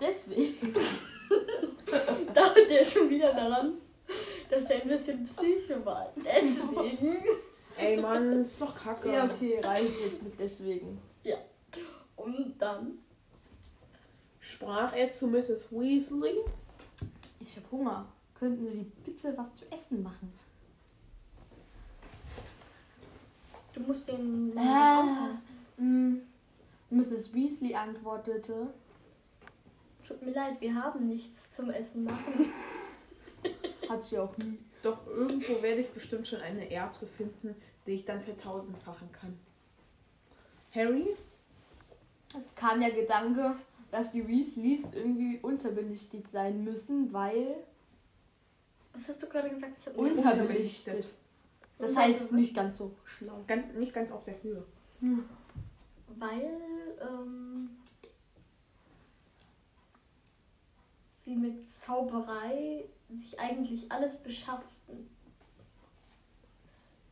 Deswegen. dachte er schon wieder daran, dass er ein bisschen Psycho war. Deswegen. ey Mann, ist doch kacke. Ja, okay, reicht jetzt mit deswegen. Und dann Sprach er zu Mrs. Weasley, Ich habe Hunger. Könnten Sie bitte was zu essen machen? Du musst den. Äh, Mrs. Weasley antwortete. Tut mir leid, wir haben nichts zum Essen machen. Hat sie auch nie. doch irgendwo werde ich bestimmt schon eine Erbse finden, die ich dann vertausendfachen kann. Harry, Kam der Gedanke, dass die Weasleys irgendwie unterbelichtet sein müssen, weil. Was hast du gerade gesagt? Nicht- Unterbelichtet. Das heißt nicht ganz so schlau. ganz, nicht ganz auf der Höhe. Weil ähm, sie mit Zauberei sich eigentlich alles beschafften.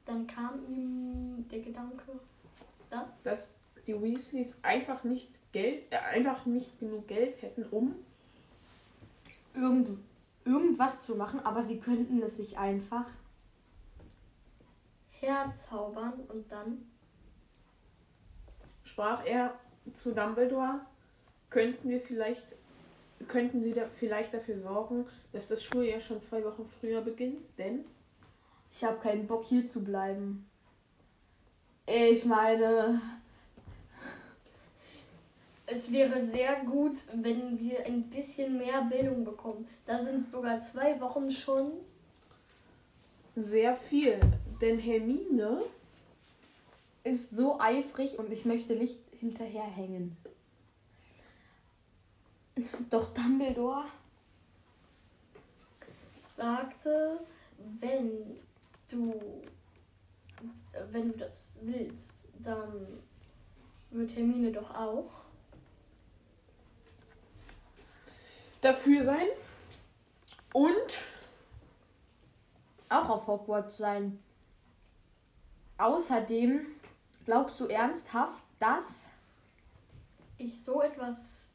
Dann kam ihm der Gedanke, dass Dass die Weasleys einfach nicht Geld, äh, einfach nicht genug Geld hätten, um Irgend, irgendwas zu machen, aber sie könnten es sich einfach. herzaubern und dann sprach er zu Dumbledore, könnten wir vielleicht, könnten sie da vielleicht dafür sorgen, dass das Schuljahr schon zwei Wochen früher beginnt, denn Ich habe keinen Bock hier zu bleiben. Ich meine, es wäre sehr gut, wenn wir ein bisschen mehr Bildung bekommen. Da sind sogar zwei Wochen schon. sehr viel. Denn Hermine ist so eifrig und ich möchte nicht hinterherhängen. Doch Dumbledore sagte, wenn du wenn du das willst, dann wird Hermine doch auch. Dafür sein und auch auf Hogwarts sein. Außerdem glaubst du ernsthaft, dass ich so etwas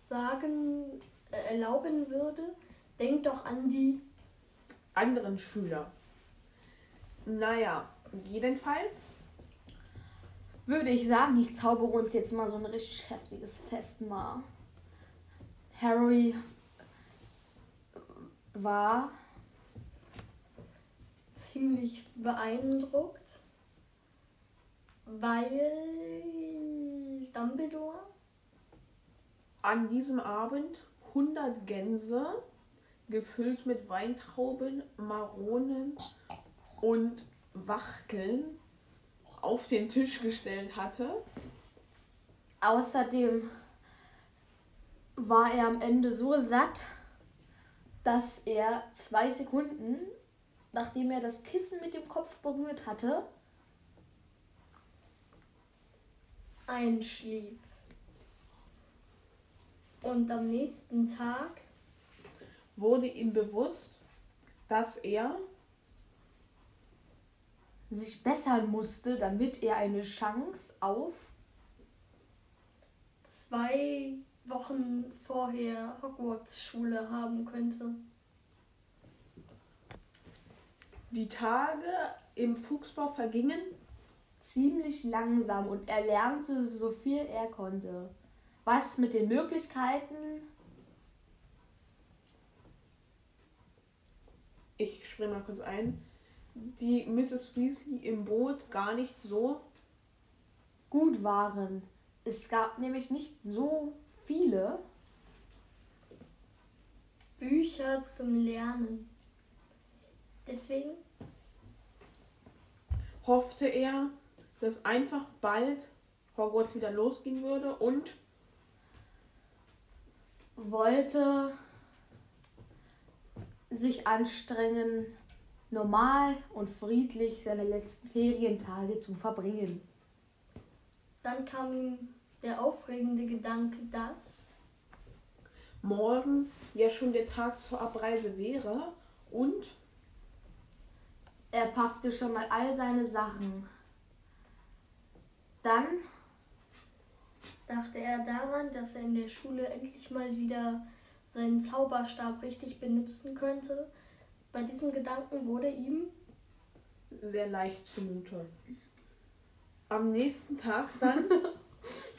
sagen, äh, erlauben würde, denk doch an die. anderen Schüler. Naja, jedenfalls würde ich sagen, ich zaubere uns jetzt mal so ein richtig heftiges Festmahl. Harry war ziemlich beeindruckt, weil Dumbledore an diesem Abend 100 Gänse gefüllt mit Weintrauben, Maronen und Wachteln auf den Tisch gestellt hatte. Außerdem war er am Ende so satt, dass er zwei Sekunden, nachdem er das Kissen mit dem Kopf berührt hatte, einschlief. Und am nächsten Tag wurde ihm bewusst, dass er sich bessern musste, damit er eine Chance auf zwei Wochen vorher Hogwarts-Schule haben könnte. die Tage im Fuchsbau vergingen. ziemlich langsam und er lernte so viel er konnte. Was mit den Möglichkeiten Ich springe mal kurz ein. Die Mrs. Weasley im Boot gar nicht so gut waren. Es gab nämlich nicht so viele. Bücher zum Lernen. Deswegen hoffte er, dass einfach bald Hogwarts wieder losgehen würde und wollte sich anstrengen, normal und friedlich seine letzten Ferientage zu verbringen. Dann kam ihm der aufregende Gedanke, dass morgen ja schon der Tag zur Abreise wäre und Er packte schon mal all seine Sachen. Dann dachte er daran, dass er in der Schule endlich mal wieder seinen Zauberstab richtig benutzen könnte. Bei diesem Gedanken wurde ihm sehr leicht zumute. Am nächsten Tag dann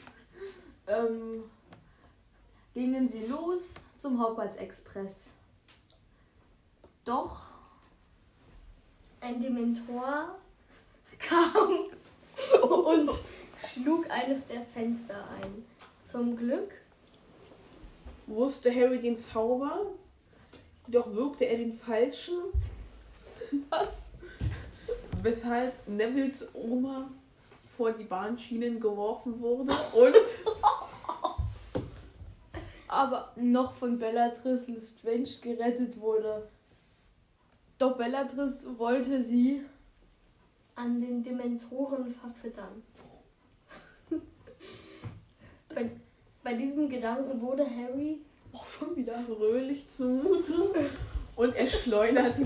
ähm, gingen sie los zum Hogwarts Express. Doch ein Dementor kam und schlug eines der Fenster ein. Zum Glück wusste Harry den Zauber, doch wirkte er den falschen. Was? Weshalb Nevils Oma vor die Bahnschienen geworfen wurde und aber noch von Bellatrix Lestrange gerettet wurde. Doch Bellatrix wollte sie an den Dementoren verfüttern. bei, bei diesem Gedanken wurde Harry auch schon wieder fröhlich zumute und er schleuderte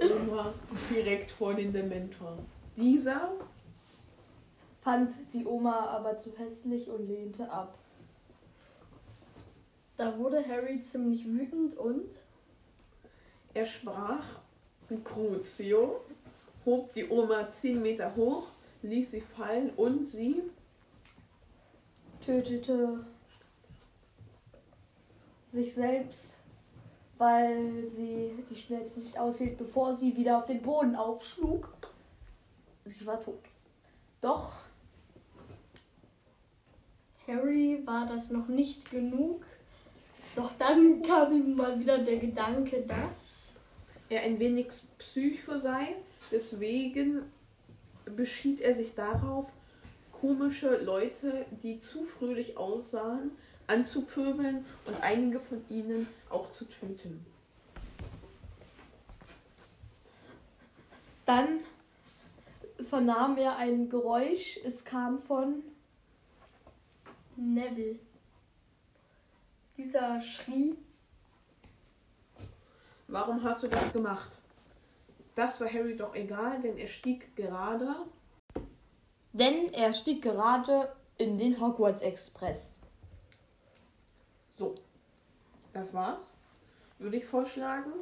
Oma direkt vor den Dementor. Dieser fand die Oma aber zu hässlich und lehnte ab. Da wurde Harry ziemlich wütend und er sprach Crucio, hob die Oma 10 Meter hoch, ließ sie fallen und sie tötete sich selbst, weil sie die schnellste nicht aushielt, bevor sie wieder auf den Boden aufschlug. Sie war tot. Doch Harry war das noch nicht genug. Doch dann kam ihm mal wieder der Gedanke, dass er ein wenig Psycho sei. Deswegen beschied er sich darauf, komische Leute, die zu fröhlich aussahen, anzupöbeln und einige von ihnen auch zu töten. Dann vernahm er ein Geräusch. Es kam von Neville. Dieser schrie. Warum hast du das gemacht? Das war Harry doch egal, denn er stieg gerade. Denn er stieg gerade in den Hogwarts Express. So, das war's. Würde ich vorschlagen.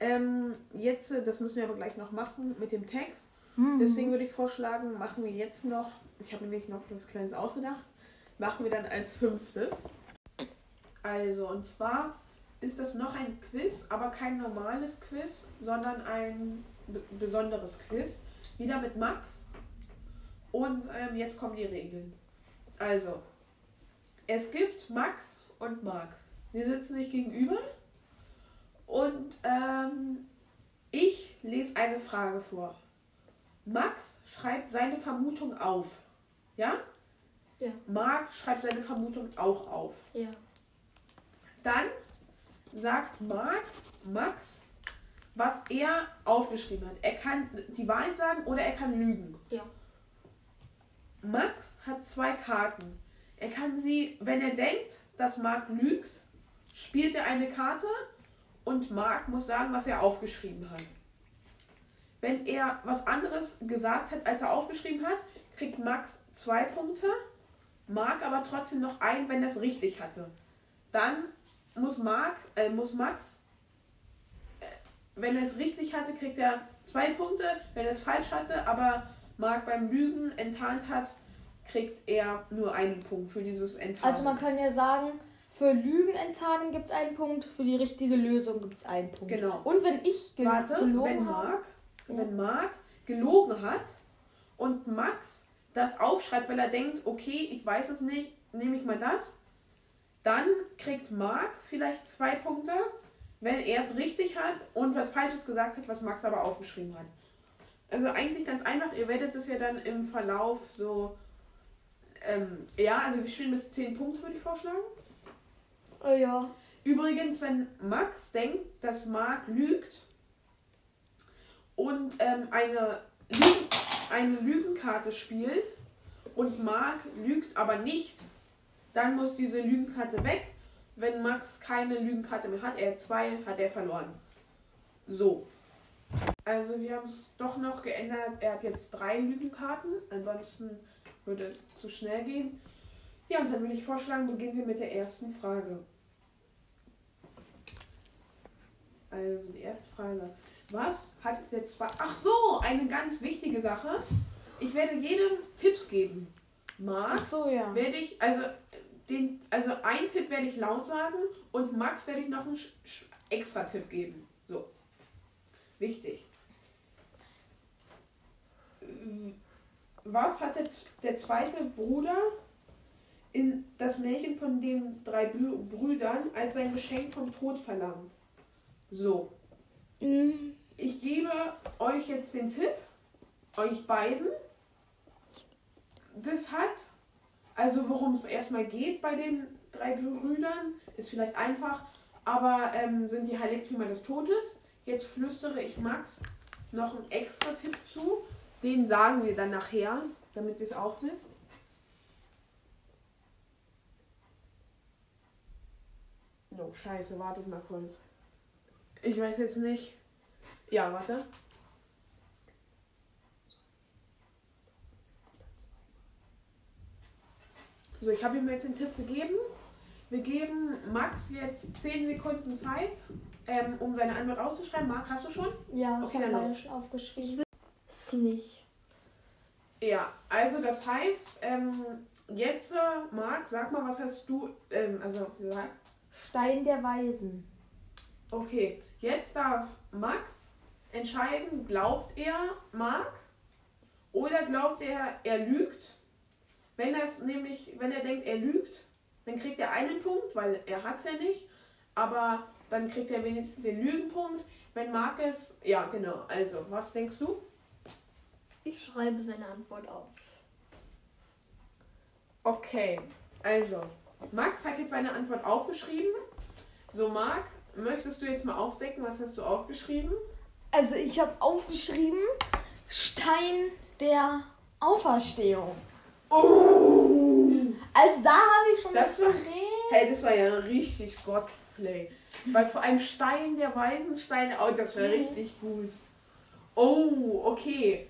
Ähm, jetzt, das müssen wir aber gleich noch machen mit dem Text. Mhm. Deswegen würde ich vorschlagen, machen wir jetzt noch, ich habe mir nämlich noch was Kleines ausgedacht, machen wir dann als fünftes. Also, und zwar ist das noch ein Quiz, aber kein normales Quiz, sondern ein besonderes Quiz. Wieder mit Max. Und ähm, jetzt kommen die Regeln. Also, es gibt Max und Marc. Sie sitzen sich gegenüber. Und ähm, ich lese eine Frage vor. Max schreibt seine Vermutung auf. Ja? Ja. Marc schreibt seine Vermutung auch auf. Ja. Dann sagt Marc Max, was er aufgeschrieben hat. Er kann die Wahrheit sagen oder er kann lügen. Ja. Max hat zwei Karten. Er kann sie, wenn er denkt, dass Marc lügt, spielt er eine Karte und Marc muss sagen, was er aufgeschrieben hat. Wenn er was anderes gesagt hat, als er aufgeschrieben hat, kriegt Max zwei Punkte, Marc aber trotzdem noch ein, wenn er es richtig hatte. Dann muss, Marc, äh, muss Max, äh, wenn er es richtig hatte, kriegt er zwei Punkte, wenn er es falsch hatte, aber Marc beim Lügen enttarnt hat, kriegt er nur einen Punkt für dieses Enttarnen. Also man kann ja sagen, für Lügen enttarnen gibt es einen Punkt, für die richtige Lösung gibt es einen Punkt. Genau. Und wenn ich gel Warte, gelogen habe, wenn Marc gelogen hat und Max das aufschreibt, weil er denkt, okay, ich weiß es nicht, nehme ich mal das, dann kriegt Marc vielleicht zwei Punkte, wenn er es richtig hat und was Falsches gesagt hat, was Max aber aufgeschrieben hat. Also eigentlich ganz einfach, ihr werdet es ja dann im Verlauf so. Ähm, ja, also wir spielen bis 10 Punkte, würde ich vorschlagen. äh, ja, Übrigens, wenn Max denkt, dass Marc lügt und ähm, eine, Lügen, eine Lügenkarte spielt und Marc lügt aber nicht, dann muss diese Lügenkarte weg. Wenn Max keine Lügenkarte mehr hat, er hat zwei, hat er verloren. So. Also wir haben es doch noch geändert. Er hat jetzt drei Lügenkarten. Ansonsten würde es zu schnell gehen. Ja, und dann würde ich vorschlagen, beginnen wir mit der ersten Frage. Also die erste Frage. Was hat der zwei... Ach so, eine ganz wichtige Sache. Ich werde jedem Tipps geben. Ach so, ja. werde ich, also den, also ein Tipp werde ich laut sagen und Max werde ich noch einen extra Tipp geben. So. Wichtig. Was hat der, z- der zweite Bruder in das Märchen von den drei Brü- Brüdern als sein Geschenk vom Tod verlangt? So. Mhm. Ich gebe euch jetzt den Tipp, euch beiden. Das hat, also worum es erstmal geht bei den drei Brüdern, ist vielleicht einfach, aber ähm, sind die Heiligtümer des Todes. Jetzt flüstere ich Max noch einen extra Tipp zu. Den sagen wir dann nachher, damit ihr es auch wisst. Oh, scheiße, wartet mal kurz. Ich weiß jetzt nicht. Ja, warte. So, ich habe ihm jetzt den Tipp gegeben. Wir geben Max jetzt 10 Sekunden Zeit, ähm, um seine Antwort auszuschreiben. Marc, hast du schon? Ja, Okay, dann los. aufgeschrieben. Ist nicht. Ja, also das heißt, ähm, jetzt, äh, Marc, sag mal, was hast du, ähm, also, sag, Stein der Weisen. okay, jetzt darf Max entscheiden, glaubt er Marc oder glaubt er, er lügt. Wenn er es nämlich, wenn er denkt, er lügt, dann kriegt er einen Punkt, weil er hat es ja nicht, aber dann kriegt er wenigstens den Lügenpunkt. Wenn Marc es, ja genau, also, was denkst du? Ich schreibe seine Antwort auf. Okay, also, Max hat jetzt seine Antwort aufgeschrieben. So, Marc, möchtest du jetzt mal aufdecken, was hast du aufgeschrieben? Also ich habe aufgeschrieben Stein der Auferstehung. Oh! Also da habe ich schon Das war-. Hey, das war ja richtig Godplay. Weil vor einem Stein der weisen Steine, oh, das wäre richtig gut. Oh, okay.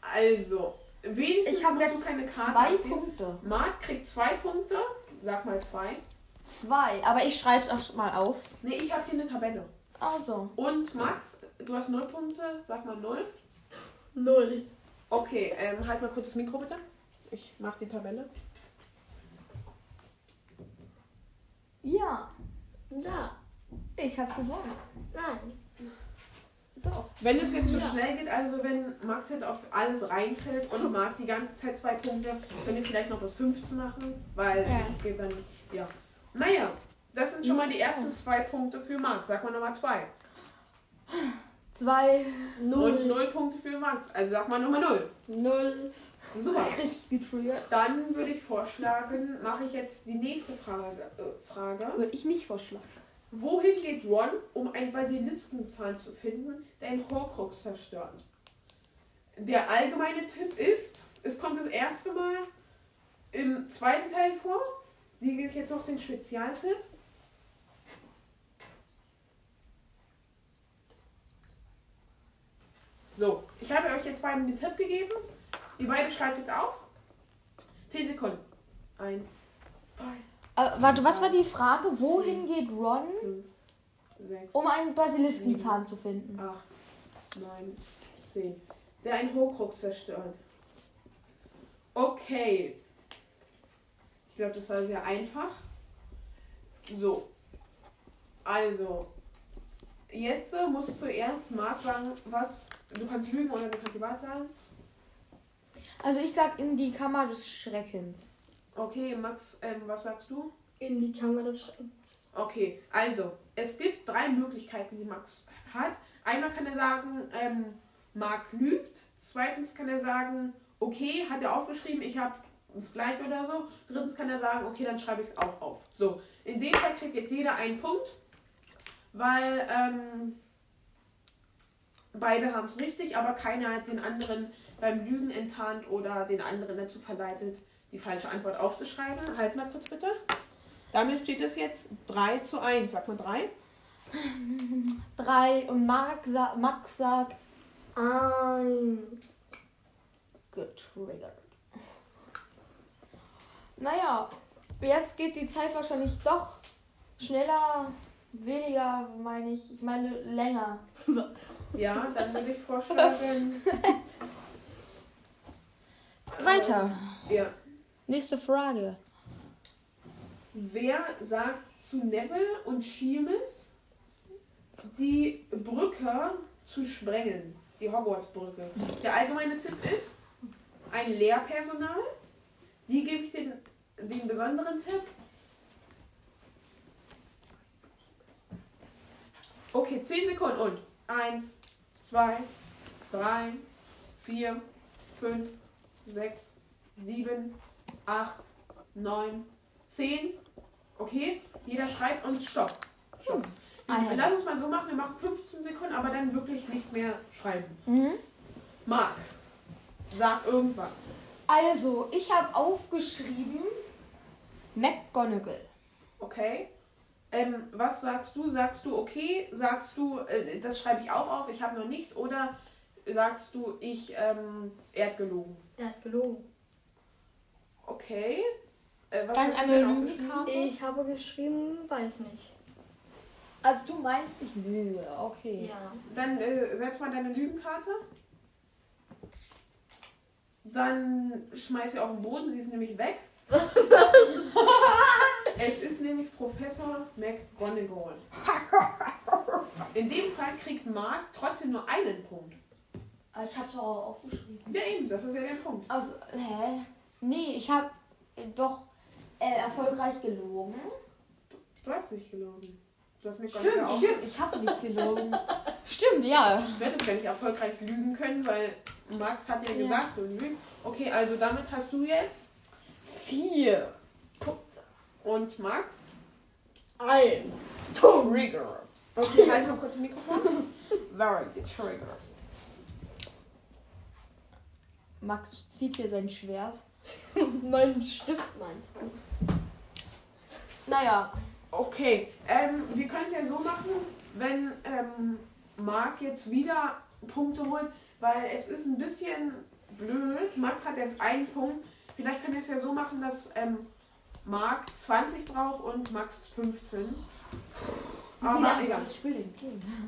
Also, wenigstens Ich habe jetzt du keine Karte zwei abgeben. Punkte. Marc kriegt zwei Punkte. Sag mal zwei. Zwei. Aber ich schreibe es auch schon mal auf. Nee, ich habe hier eine Tabelle. Also. Und Max, du hast null Punkte. Sag mal null. Null. Okay, ähm, halt mal kurz das Mikro bitte. Ich mach die Tabelle. Ja, Da. ich habe gewonnen. Nein. Doch. Wenn es jetzt so Ja. schnell geht, also wenn Max jetzt auf alles reinfällt und Marc die ganze Zeit zwei Punkte, könnt ihr vielleicht noch bis 15 machen, weil Ja. das geht dann, ja. Naja, das sind schon mal die ersten zwei Punkte für Max. Sag mal Nummer zwei. Zwei. Und Null. null Punkte für Max. Also sag mal Nummer null. Null. Super. Richtig getriggert. Dann würde ich vorschlagen, mache ich jetzt die nächste Frage. Äh, Frage. Würde ich nicht vorschlagen. Wohin geht Ron, um einen Basiliskenzahn zu finden, der einen Horcrux zerstört? Der allgemeine Tipp ist, es kommt das erste Mal im zweiten Teil vor. Hier gebe ich jetzt noch den Spezialtipp. So, ich habe euch jetzt beiden den Tipp gegeben. Ihr beide schreibt jetzt auf. 10 Sekunden. Eins, zwei, Äh, warte, was war die Frage? Wohin geht Ron, fünf, sechs, um einen Basiliskenzahn zu finden? 8, 9, 10. Der einen Horcrux zerstört. Okay. Ich glaube, das war sehr einfach. So. Also. Jetzt äh, muss zuerst Marc sagen, was. Du kannst lügen oder du kannst die Wahrheit sagen. Also ich sag in die Kammer des Schreckens. Okay, Max, ähm, was sagst du? In die Kammer des Schreckens. Okay, also, es gibt drei Möglichkeiten, die Max hat. Einmal kann er sagen, ähm, Marc lügt. Zweitens kann er sagen, okay, hat er aufgeschrieben, ich habe das gleiche oder so. Drittens kann er sagen, okay, dann schreibe ich es auch auf. So, in dem Fall kriegt jetzt jeder einen Punkt, weil, ähm, beide haben es richtig, aber keiner hat den anderen beim Lügen enttarnt oder den anderen dazu verleitet, die falsche Antwort aufzuschreiben. Halt mal kurz bitte. Damit steht es jetzt 3 zu 1. Sag mal 3. Drei und Mark sa Max sagt Eins. getriggert. Naja, jetzt geht die Zeit wahrscheinlich doch schneller, weniger, meine ich. Ich meine länger. Ja, dann würde ich vorschlagen. Weiter. ja. Nächste Frage. Wer sagt zu Neville und Seamus, die Brücke zu sprengen? Die Hogwarts-Brücke. Der allgemeine Tipp ist ein Lehrpersonal. Hier gebe ich den, den besonderen Tipp. Okay, 10 Sekunden und 1, 2, 3, 4, 5, 6, 7, 8, 9, 10. Okay, jeder schreibt und stopp. Stopp. Ah, ja. Lass uns mal so machen, wir machen 15 Sekunden, aber dann wirklich nicht mehr schreiben. Mhm. Marc, sag irgendwas. Also, ich habe aufgeschrieben McGonagall. Okay. Ähm, was sagst du? Sagst du okay? Sagst du, äh, das schreibe ich auch auf, ich habe noch nichts? Oder sagst du, ich, ähm, er hat gelogen? Er hat gelogen. Okay. Äh, was Dann hast du eine denn aufgeschrieben? Lügenkarte. Ich habe geschrieben, weiß nicht. Also, du meinst, ich lüge. Okay. Ja. Dann äh, setz mal deine Lügenkarte. Dann schmeiß sie auf den Boden, sie ist nämlich weg. es ist nämlich Professor McGonagall. In dem Fall kriegt Mark trotzdem nur einen Punkt. Aber ich habe es auch aufgeschrieben. Ja, eben, das ist ja der Punkt. Also, hä? Nee, ich habe doch äh, erfolgreich gelogen. Du hast nicht gelogen. Du hast Stimmt, McGonagall auch. stimmt, ich habe nicht gelogen. stimmt, ja. Du hättest gar nicht erfolgreich lügen können, weil Max hat ja Ja. gesagt, du lügst. Okay, also damit hast du jetzt Vier. Punkte. und Max. Ein. Trigger. Okay, halt mal kurz das Mikrofon. Very getriggert. Max zieht hier sein Schwert. Mein Stift meinst du? Naja, Okay, ähm, wir können es ja so machen, wenn ähm, Marc jetzt wieder Punkte holt, weil es ist ein bisschen blöd. Max hat jetzt einen Punkt. Vielleicht können wir es ja so machen, dass ähm, Marc 20 braucht und Max 15. wie Aber lange egal. das Spiel?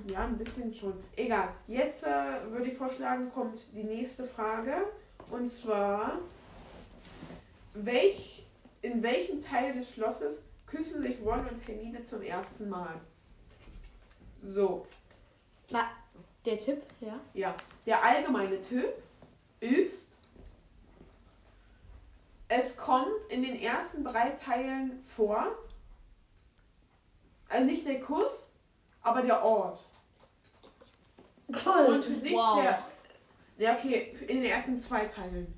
Ja, ein bisschen schon. Egal. Jetzt äh, würde ich vorschlagen, kommt die nächste Frage. Und zwar, welch, in welchem Teil des Schlosses küssen sich Ron und Hermine zum ersten Mal? So, Na, der Tipp, ja. ja. Der allgemeine Tipp ist, es kommt in den ersten drei Teilen vor, also nicht der Kuss, aber der Ort. Toll. Und für dich Wow. der. Ja, okay, in den ersten zwei Teilen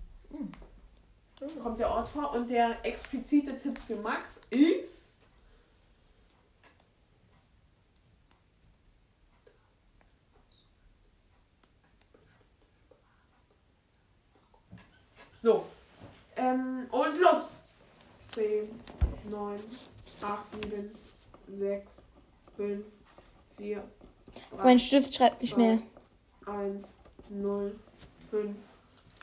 kommt der Ort vor. Und der explizite Tipp für Max ist. So. Ähm, und los! 10, 9, 8, 7, 6, 5, 4, 3, Mein Stift schreibt nicht mehr. 1, 0, 5,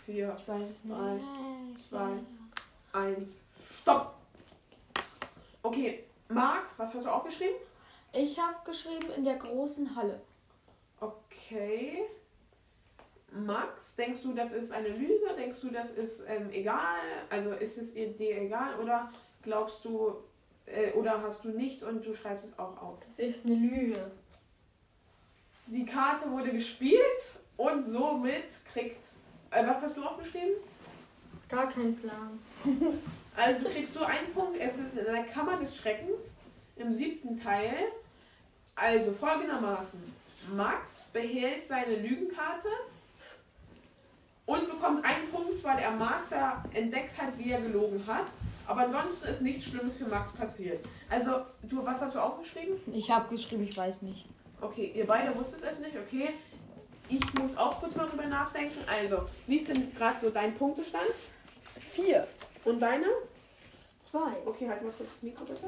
4, Ich weiß Drei, nicht. zwei. 1. Stopp! Okay, Marc, was hast du aufgeschrieben? Ich habe geschrieben in der großen Halle. Okay. Max, denkst du, das ist eine Lüge? Denkst du, das ist ähm, egal? Also ist es dir egal? Oder glaubst du, äh, oder hast du nichts und du schreibst es auch auf? Das ist eine Lüge. Die Karte wurde gespielt und somit kriegt. Äh, was hast du aufgeschrieben? Gar kein Plan. Also kriegst du einen Punkt. Es ist in der Kammer des Schreckens im siebten Teil. Also folgendermaßen. Max behält seine Lügenkarte und bekommt einen Punkt, weil er Mark da entdeckt hat, wie er gelogen hat. Aber ansonsten ist nichts Schlimmes für Max passiert. Also, du, was hast du aufgeschrieben? Ich habe geschrieben, ich weiß nicht. Okay, ihr beide wusstet es nicht, okay. ich muss auch kurz mal drüber nachdenken. Also, wie ist denn gerade so dein Punktestand? Vier. Und deine? Zwei. Okay, halt mal kurz das Mikro bitte.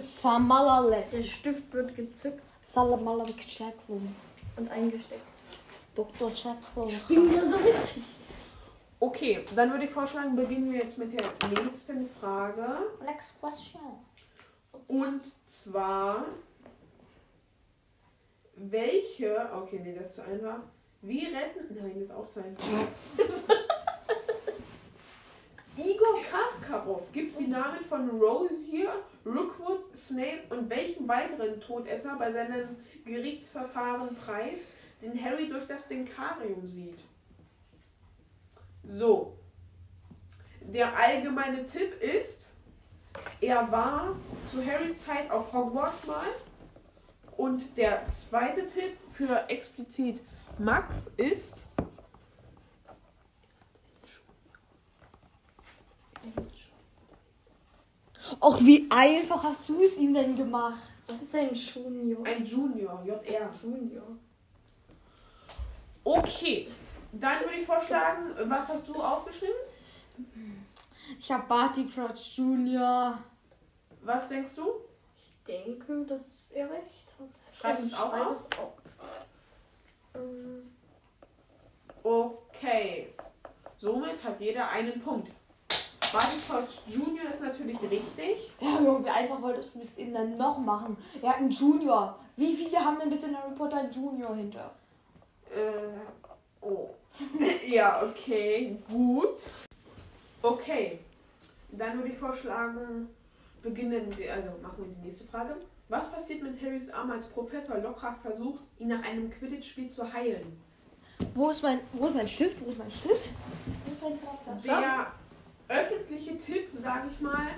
Samalale. Der Stift wird gezückt Salamala und eingesteckt. Dr. Chaklum. Bin ja so witzig. Okay, dann würde ich vorschlagen, beginnen wir jetzt mit der nächsten Frage. Next question. Und zwar, welche, okay, nee, das ist zu einfach. Wie retten, nein, das ist auch zu einfach. Igor Karkarow gibt die Namen von Rosier, Rookwood, Snape und welchem weiteren Todesser bei seinem Gerichtsverfahren preis, den Harry durch das Denkarium sieht. So. Der allgemeine Tipp ist, er war zu Harrys Zeit auf Hogwarts mal. Und der zweite Tipp für explizit Max ist. Och, wie einfach hast du es ihm denn gemacht? Das ist ein Junior. Ein Junior, JR. Junior. Okay, dann würde ich vorschlagen, was hast du aufgeschrieben? Ich hab Barty Crouch Jr. Was denkst du? Ich denke, dass er recht hat. Schreib es auch schreibe auf. auf. Ähm, Okay. Somit hat jeder einen Punkt. Barty Crouch Junior ist natürlich richtig. Ja, Junge, wie einfach wolltest du es ihm dann noch machen? Er hat einen Junior. Wie viele haben denn bitte in Harry Potter einen Junior hinter? Äh, oh. ja, okay, gut. Okay, dann würde ich vorschlagen, beginnen wir, also machen wir die nächste Frage. Was passiert mit Harrys Arm, als Professor Lockhart versucht, ihn nach einem Quidditch-Spiel zu heilen? Wo ist mein, wo ist mein Stift? Wo ist mein Stift? Wo ist mein Charakter? Der öffentliche Tipp, sage ich mal,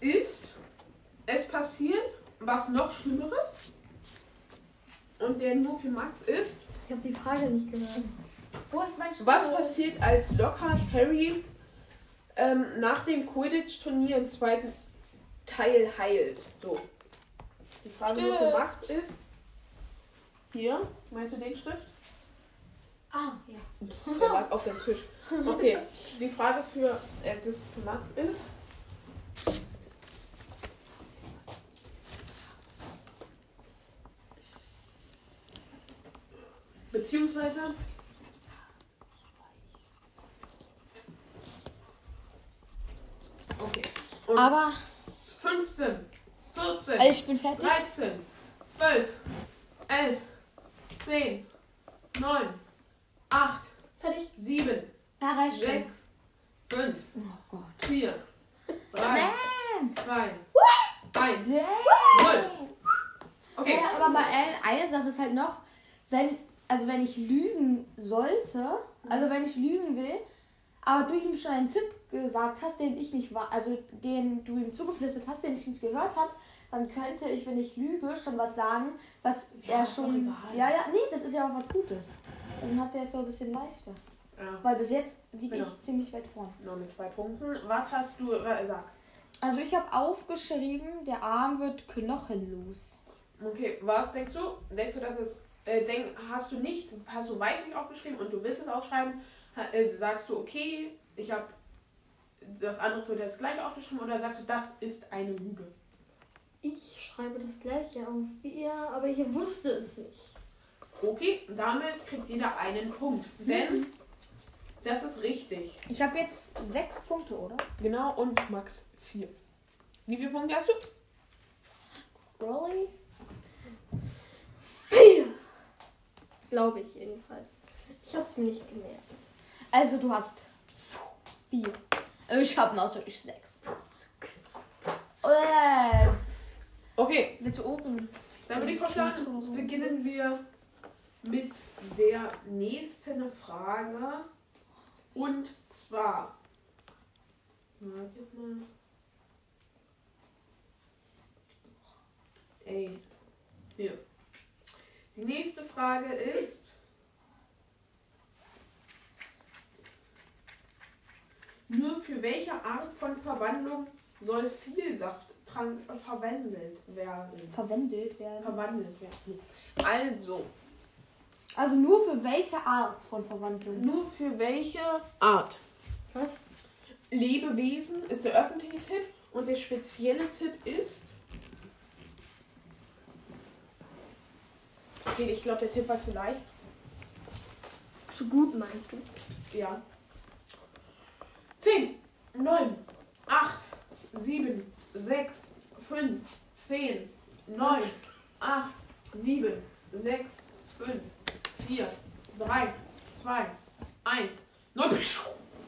ist, es passiert was noch Schlimmeres. Und der nur für Max ist, ich habe die Frage nicht gehört. Wo ist mein Stift? Was passiert, als Lockhart Harry ähm, nach dem Quidditch-Turnier im zweiten Teil heilt? So. Die Frage nur für Stift. Max ist. Hier, meinst du den Stift? Ah, ja. Der lag auf dem Tisch. Okay, die Frage für, äh, das für Max ist. Beziehungsweise. Okay. Und Aber- 15, 14, Also ich bin fertig. 13, 12, 11, 10, 9, 8, Fertig. 7, Ja, reicht schon. 6, 5, Oh Gott. 4, 3, Man. 2, 1, Damn. 0. Okay. Ja, aber bei allen, eine Sache ist halt noch, wenn, also wenn ich lügen sollte, also wenn ich lügen will, aber du ihm schon einen Tipp gesagt hast, den ich nicht war, also den du ihm zugeflüstert hast, den ich nicht gehört habe, dann könnte ich, wenn ich lüge, schon was sagen, was Ja, er schon. egal. Ja, ja, nee, das ist ja auch was Gutes. Dann hat er es so ein bisschen leichter. Ja, Weil bis jetzt liege Genau. ich ziemlich weit vorn. nur mit zwei Punkten. Was hast du, äh, sag. Also ich habe aufgeschrieben, der Arm wird knochenlos. Okay, was denkst du? Denkst du, dass es, äh, denk, hast du nicht, hast du weichlich aufgeschrieben und du willst es aufschreiben? Äh, sagst du, okay, ich habe das andere zu das gleiche aufgeschrieben oder sagst du, das ist eine Lüge? Ich schreibe das gleiche auf wie er, aber ich wusste es nicht. Okay, damit kriegt jeder einen Punkt. Denn das ist richtig. Ich habe jetzt sechs Punkte, oder? Genau, und Max vier. Wie viele Punkte hast du? Rolly? Vier! Glaube ich jedenfalls. Ich habe es mir nicht gemerkt. Also du hast vier. Ich habe natürlich sechs. Okay, du Ohren? dann würde ich vorschlagen, so. beginnen wir mit der nächsten Frage. Und zwar. Wartet mal. Ey. Hier. Die nächste Frage ist. Nur für welche Art von Verwandlung soll Vielsaft ver verwandelt werden. Verwandelt werden. Verwandelt werden. Also, Also nur für welche Art von Verwandlung? nur für welche Art? Was? Lebewesen ist der öffentliche Tipp und der spezielle Tipp ist. Okay, ich glaube, der Tipp war zu leicht. Zu gut meinst du? Ja. 10, 9, 8, 7, 6, 5, 10, 9, 8, 7, 6, 5, 4, 3, 2, 1, 9.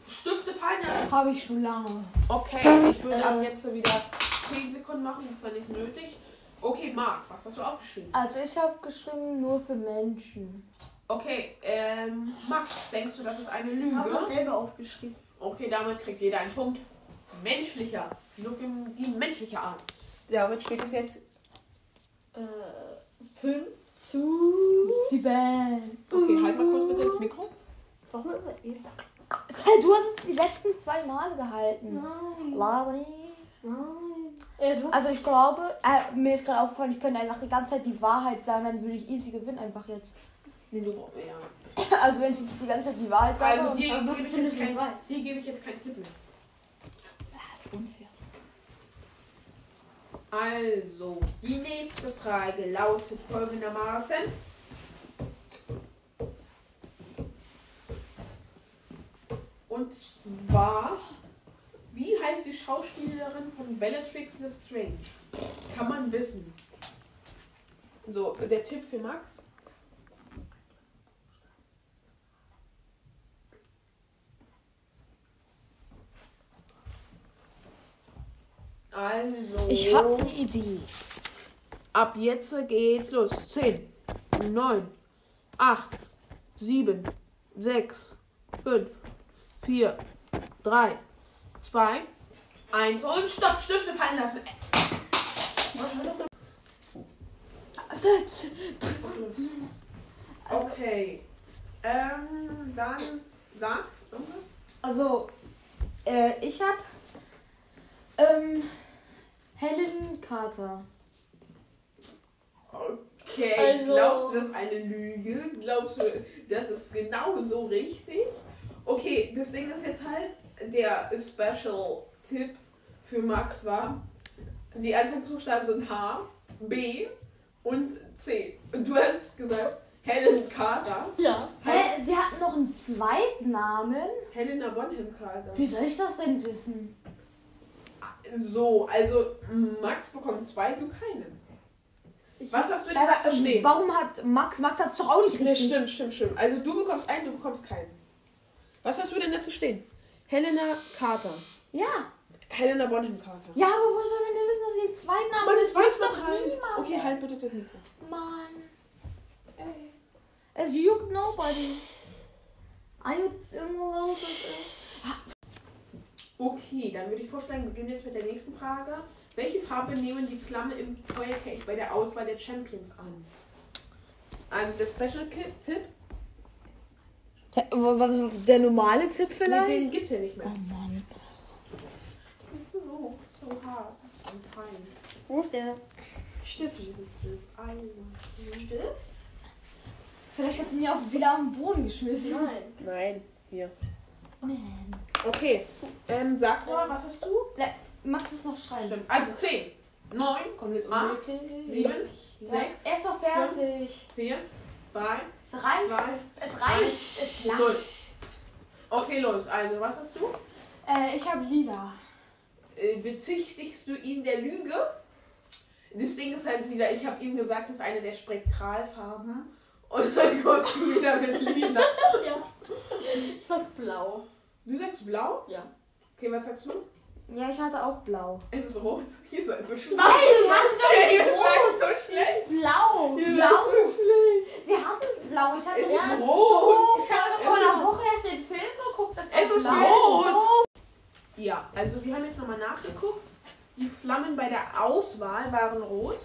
Stifte fallen. Habe ich schon lange. Okay, ich würde Äh. ab jetzt wieder 10 Sekunden machen, das war nicht nötig. Okay, Marc, was hast du aufgeschrieben? Also ich habe geschrieben nur für Menschen. Okay, ähm, Max, denkst du, das ist eine Ich habe das Lüge? selber aufgeschrieben. Okay, damit kriegt jeder einen Punkt. Menschlicher. Nur für die menschliche Art. Damit steht es jetzt. Äh, 5 zu. Sieben. Okay, halt mal kurz bitte ins Mikro. Warum ist er eh? Hey, du hast es die letzten zwei Male gehalten. Nein. Laber nicht. Nein. Äh, Also ich glaube, äh, mir ist gerade aufgefallen, ich könnte einfach die ganze Zeit die Wahrheit sagen, dann würde ich easy gewinnen einfach jetzt. Nee, du brauchst ja. Also wenn ich jetzt die ganze Zeit die Wahrheit sage. Also dir was gebe ich, jetzt kein, dir gebe ich jetzt keinen Tipp mehr. unfair. Also, die nächste Frage lautet folgendermaßen. Und zwar, wie heißt die Schauspielerin von Bellatrix Lestrange? Kann man wissen. So, der Tipp für Max. Also. Ich habe eine Idee. Ab jetzt geht's los. 10, 9, 8, 7, 6, 5, 4, 3, 2, 1 und Stopp, Stifte fallen lassen. Okay. Ähm, dann sag irgendwas. Also, äh, ich habe ähm, Helen Carter. Okay, Also- glaubst du, das ist eine Lüge? Glaubst du, das ist genau so richtig? Okay, das Ding ist jetzt halt, der Special-Tipp für Max war, die Anfangsbuchstaben sind H, B und C. Und du hast gesagt, Helen Carter. Ja. Hä, die hat noch einen zweiten Namen? Helena Bonham Carter. Wie soll ich das denn wissen? So, also Max bekommt zwei, du keinen. Was hast du denn Aber, dazu ähm, stehen? warum hat Max, Max hat es doch auch nicht richtig. stimmt, stimmt, stimmt. Also du bekommst einen, du bekommst keinen. Was hast du denn dazu stehen? Helena Carter. Ja. Helena Bonham Carter. Ja, aber wo soll man denn wissen, dass sie einen zweiten Namen hat? das weiß man halt. niemand. Okay, halt bitte das Mikro. Mann. Es juckt nobody. Are you Okay, dann würde ich vorschlagen, wir beginnen jetzt mit der nächsten Frage. Welche Farbe nehmen die Flamme im Feuerkelch bei der Auswahl der Champions an? Also der Special Ki- Tipp, Was ist der normale Tipp nee, vielleicht? den gibt es ja nicht mehr. Oh Mann. So hart, so fein. Wo ist der? Stift. Dieses Eisen. Stift? Vielleicht hast du mir auch wieder am Boden geschmissen. Nein. Nein, hier. Man. Okay, ähm, sag mal, was hast du? Max muss noch schreiben. Stimmt. Also 10, 9, Komplett Acht, unnötig. 7, Ja, 6, Er ist doch fertig. 4, 3, Es reicht. 2, Es reicht. Es langt. Null. Okay, los. Also, was hast du? Äh, ich habe lila. Äh, bezichtigst du ihn der Lüge? Das Ding ist halt wieder, ich habe ihm gesagt, das ist eine der Spektralfarben. Und dann kommst du wieder mit lila. Ja. Ich sag blau. Du sagst blau? Ja. Okay, was sagst du? Ja, ich hatte auch blau. Es ist rot. Ihr seid so schlecht. Nein, du hast doch nicht rot. so Sie schlecht. ist blau. Ihr Blau. seid so schlecht. Sie hatte blau. Ich hatte Es ja, ist so- rot. Ich habe vor einer Woche erst den Film geguckt. Das Es ist rot. Ja, also wir haben jetzt nochmal nachgeguckt. Die Flammen bei der Auswahl waren rot.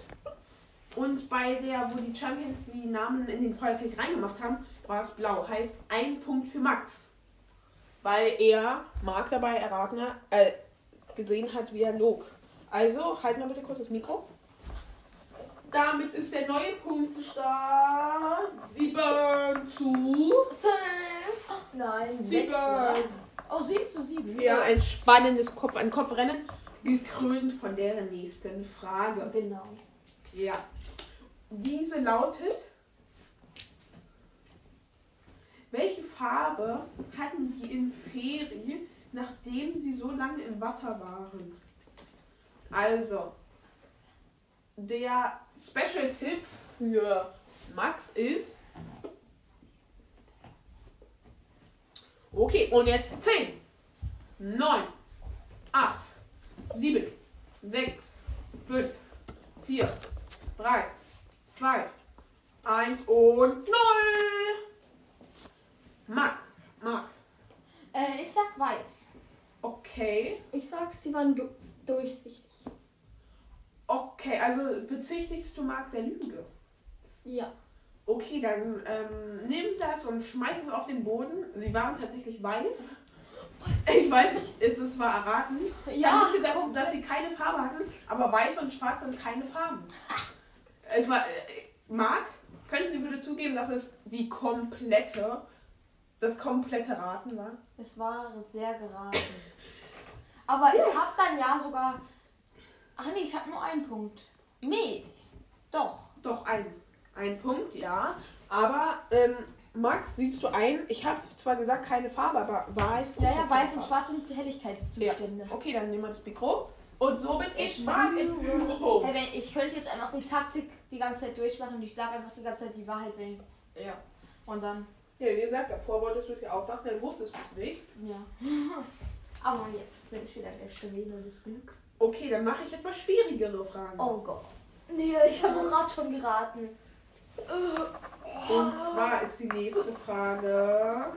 Und bei der, wo die Champions die Namen in den Feuerkelch reingemacht haben, war es blau. Heißt ein Punkt für Max. Weil er, Marc dabei erraten äh, gesehen hat, wie er log. Also, halt mal bitte kurz das Mikro. Damit ist der neue Punktestand 7 zu Nein, 7. Oh, 7 zu 7. Ja, ein spannendes Kopf an Kopfrennen, gekrönt von der nächsten Frage. Genau. Ja. Diese lautet: Welche Farbe hatten die in Feri, nachdem sie so lange im Wasser waren? Also, der Special-Tipp für Max ist. Okay, und jetzt 10, 9, 8, 7, 6, 5, 4, 3, 2, 1 und 0. Mark, Mark. Äh, ich sag weiß. Okay. Ich sag, sie waren du durchsichtig. Okay, also bezichtigst du Mark der Lüge? Ja. Okay, dann ähm, nimm das und schmeiß es auf den Boden. Sie waren tatsächlich weiß. Ich weiß nicht, ist es war erraten. Ich habe nicht gesagt, dass sie keine Farbe hatten, aber weiß und schwarz sind keine Farben. Es war, äh, Marc, könnten Sie bitte zugeben, dass es die komplette, das komplette Raten war? Es war sehr geraten. Aber ich hab dann ja sogar. Ach nee, ich hab nur einen Punkt. Nee, doch. Doch, ein, ein Punkt, ja. Aber, ähm, Max, siehst du ein, ich habe zwar gesagt keine Farbe, aber weiß ist Ja, ja, weiß und schwarz sind die Helligkeitszustände. Okay, dann nehmen wir das Mikro. Und somit ist Marc in Führung. Hey, wenn, ich könnte jetzt einfach die Taktik die ganze Zeit durchmachen und ich sage einfach die ganze Zeit die Wahrheit, wenn ich. Ja. Und dann. Ja, wie gesagt, davor wolltest du dich aufwachen, dann wusstest du es nicht. Ja. Aber jetzt bin ich wieder der Stelle des Glücks. Okay, dann mache ich etwas schwierigere Fragen. Oh Gott. Nee, ich habe gerade schon geraten. Und zwar ist die nächste Frage.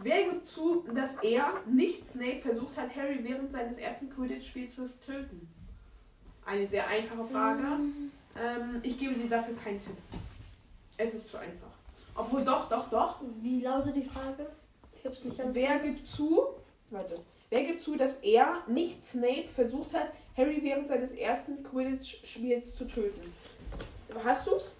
Wer gibt zu, dass er, nicht Snape, versucht hat, Harry während seines ersten Quidditch-Spiels zu töten? Eine sehr einfache Frage. Ähm, ich gebe dir dafür keinen Tipp. Es ist zu einfach. Obwohl, doch, doch, doch. Wie lautet die Frage? Ich hab's nicht ganz. Wer gibt zu, warte, wer gibt zu, dass er, nicht Snape, versucht hat, Harry während seines ersten Quidditch-Spiels zu töten? Hast du's?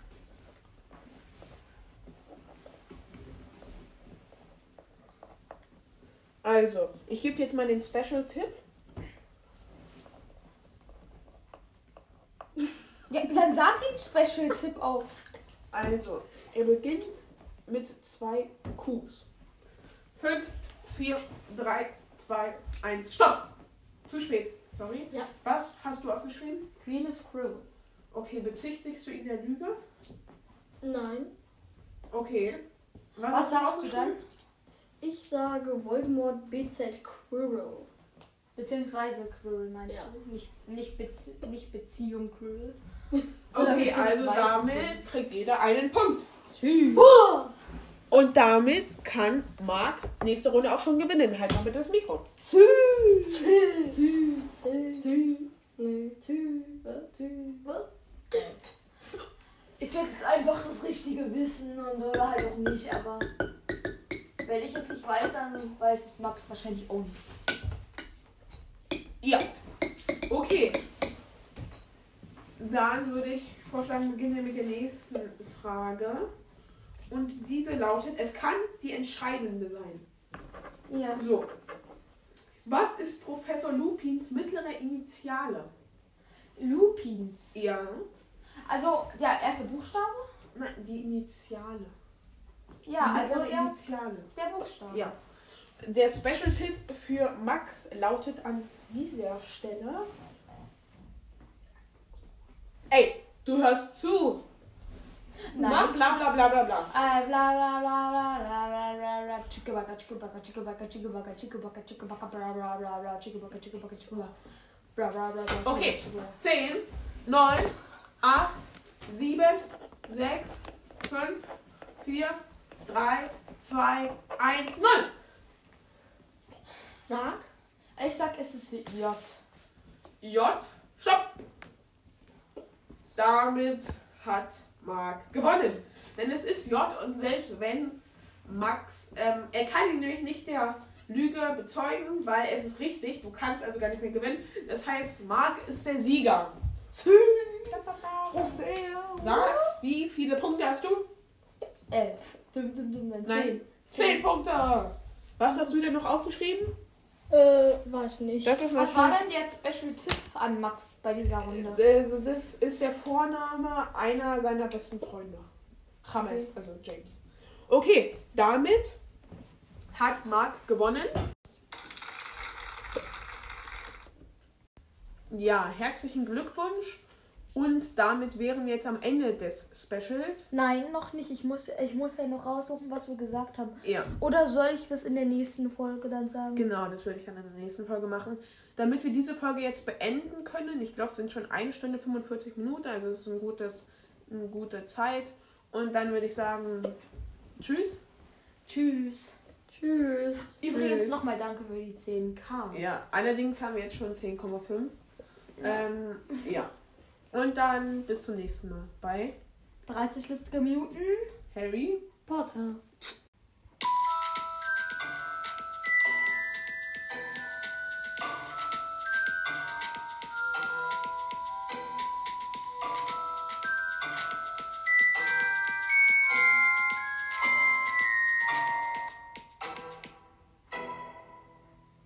Also, ich gebe jetzt mal den Special-Tipp. Ja, dann sag den Special-Tipp auch. Also, er beginnt mit zwei Qs. 5, 4, 3, 2, 1, stopp! Zu spät, sorry. Ja. Was hast du aufgeschrieben? Queen is cruel. Okay, bezichtigst du ihn der Lüge? Nein. Okay. Was hast sagst du aufgeschrieben? Ich sage Voldemort BZ Quirrell. Beziehungsweise Quirrell meinst Ja. du? Nicht, nicht, Bezie nicht Beziehung Quirrell. Oder Okay, also damit kriegt jeder einen Punkt. Oh! Und damit kann Marc nächste Runde auch schon gewinnen. Halt mal bitte das Mikro. Ich werde jetzt einfach das Richtige wissen und oder halt auch nicht, aber wenn ich es nicht weiß, dann weiß es Max wahrscheinlich auch nicht. Ja. Okay. Dann würde ich vorschlagen, beginnen wir mit der nächsten Frage. Und diese lautet, es kann die entscheidende sein. Ja. So. Was ist Professor Lupins mittlere Initiale? Lupins. Ja. Also der erste Buchstabe? Nein, die Initiale. Ja, Die also der, Initiale. der Buchstabe. Ja. Der Special-Tipp für Max lautet an dieser Stelle. Ey, du hörst zu. Nein. Na, bla bla bla bla bla. Äh, bla bla bla bla bla bla bla bla Chickabaka, chickabaka, chickabaka, chickabaka, chickabaka, chickabaka, bla bla bla bla chickabaka, chickabaka, chickabaka, bla bla bla bla Okay. chickabaka. 10, 9, 8, 7, 6, 5, 4, 3, 2, 1, 0. Sag. Ich sag, es ist J. J. Stopp. Damit hat Marc gewonnen. Denn es ist J und selbst wenn Max, ähm, er kann ihn nämlich nicht der Lüge bezeugen, weil es ist richtig. Du kannst also gar nicht mehr gewinnen. Das heißt, Marc ist der Sieger. Sag, wie viele Punkte hast du? Elf. Dum, dum, dum, Nein. zehn. Zehn Punkte. Was hast du denn noch aufgeschrieben? Äh, weiß nicht. Das ist Was war denn der Special-Tipp an Max bei dieser Runde? Also das ist der Vorname einer seiner besten Freunde. James, also James. Okay, damit hat Marc gewonnen. Ja, herzlichen Glückwunsch. Und damit wären wir jetzt am Ende des Specials. Nein, noch nicht. Ich muss, ich muss ja noch raussuchen, was wir gesagt haben. Ja, Oder soll ich das in der nächsten Folge dann sagen? genau, das würde ich dann in der nächsten Folge machen. Damit wir diese Folge jetzt beenden können, ich glaube, es sind schon eine Stunde 45 Minuten, also es ist ein gutes, eine gute Zeit. Und dann würde ich sagen, tschüss. Tschüss. Tschüss. Übrigens nochmal danke für die 10k. Ja, allerdings haben wir jetzt schon 10,5. Ähm, ja. Und dann bis zum nächsten Mal bei 30 lustige Minuten. Harry. Potter.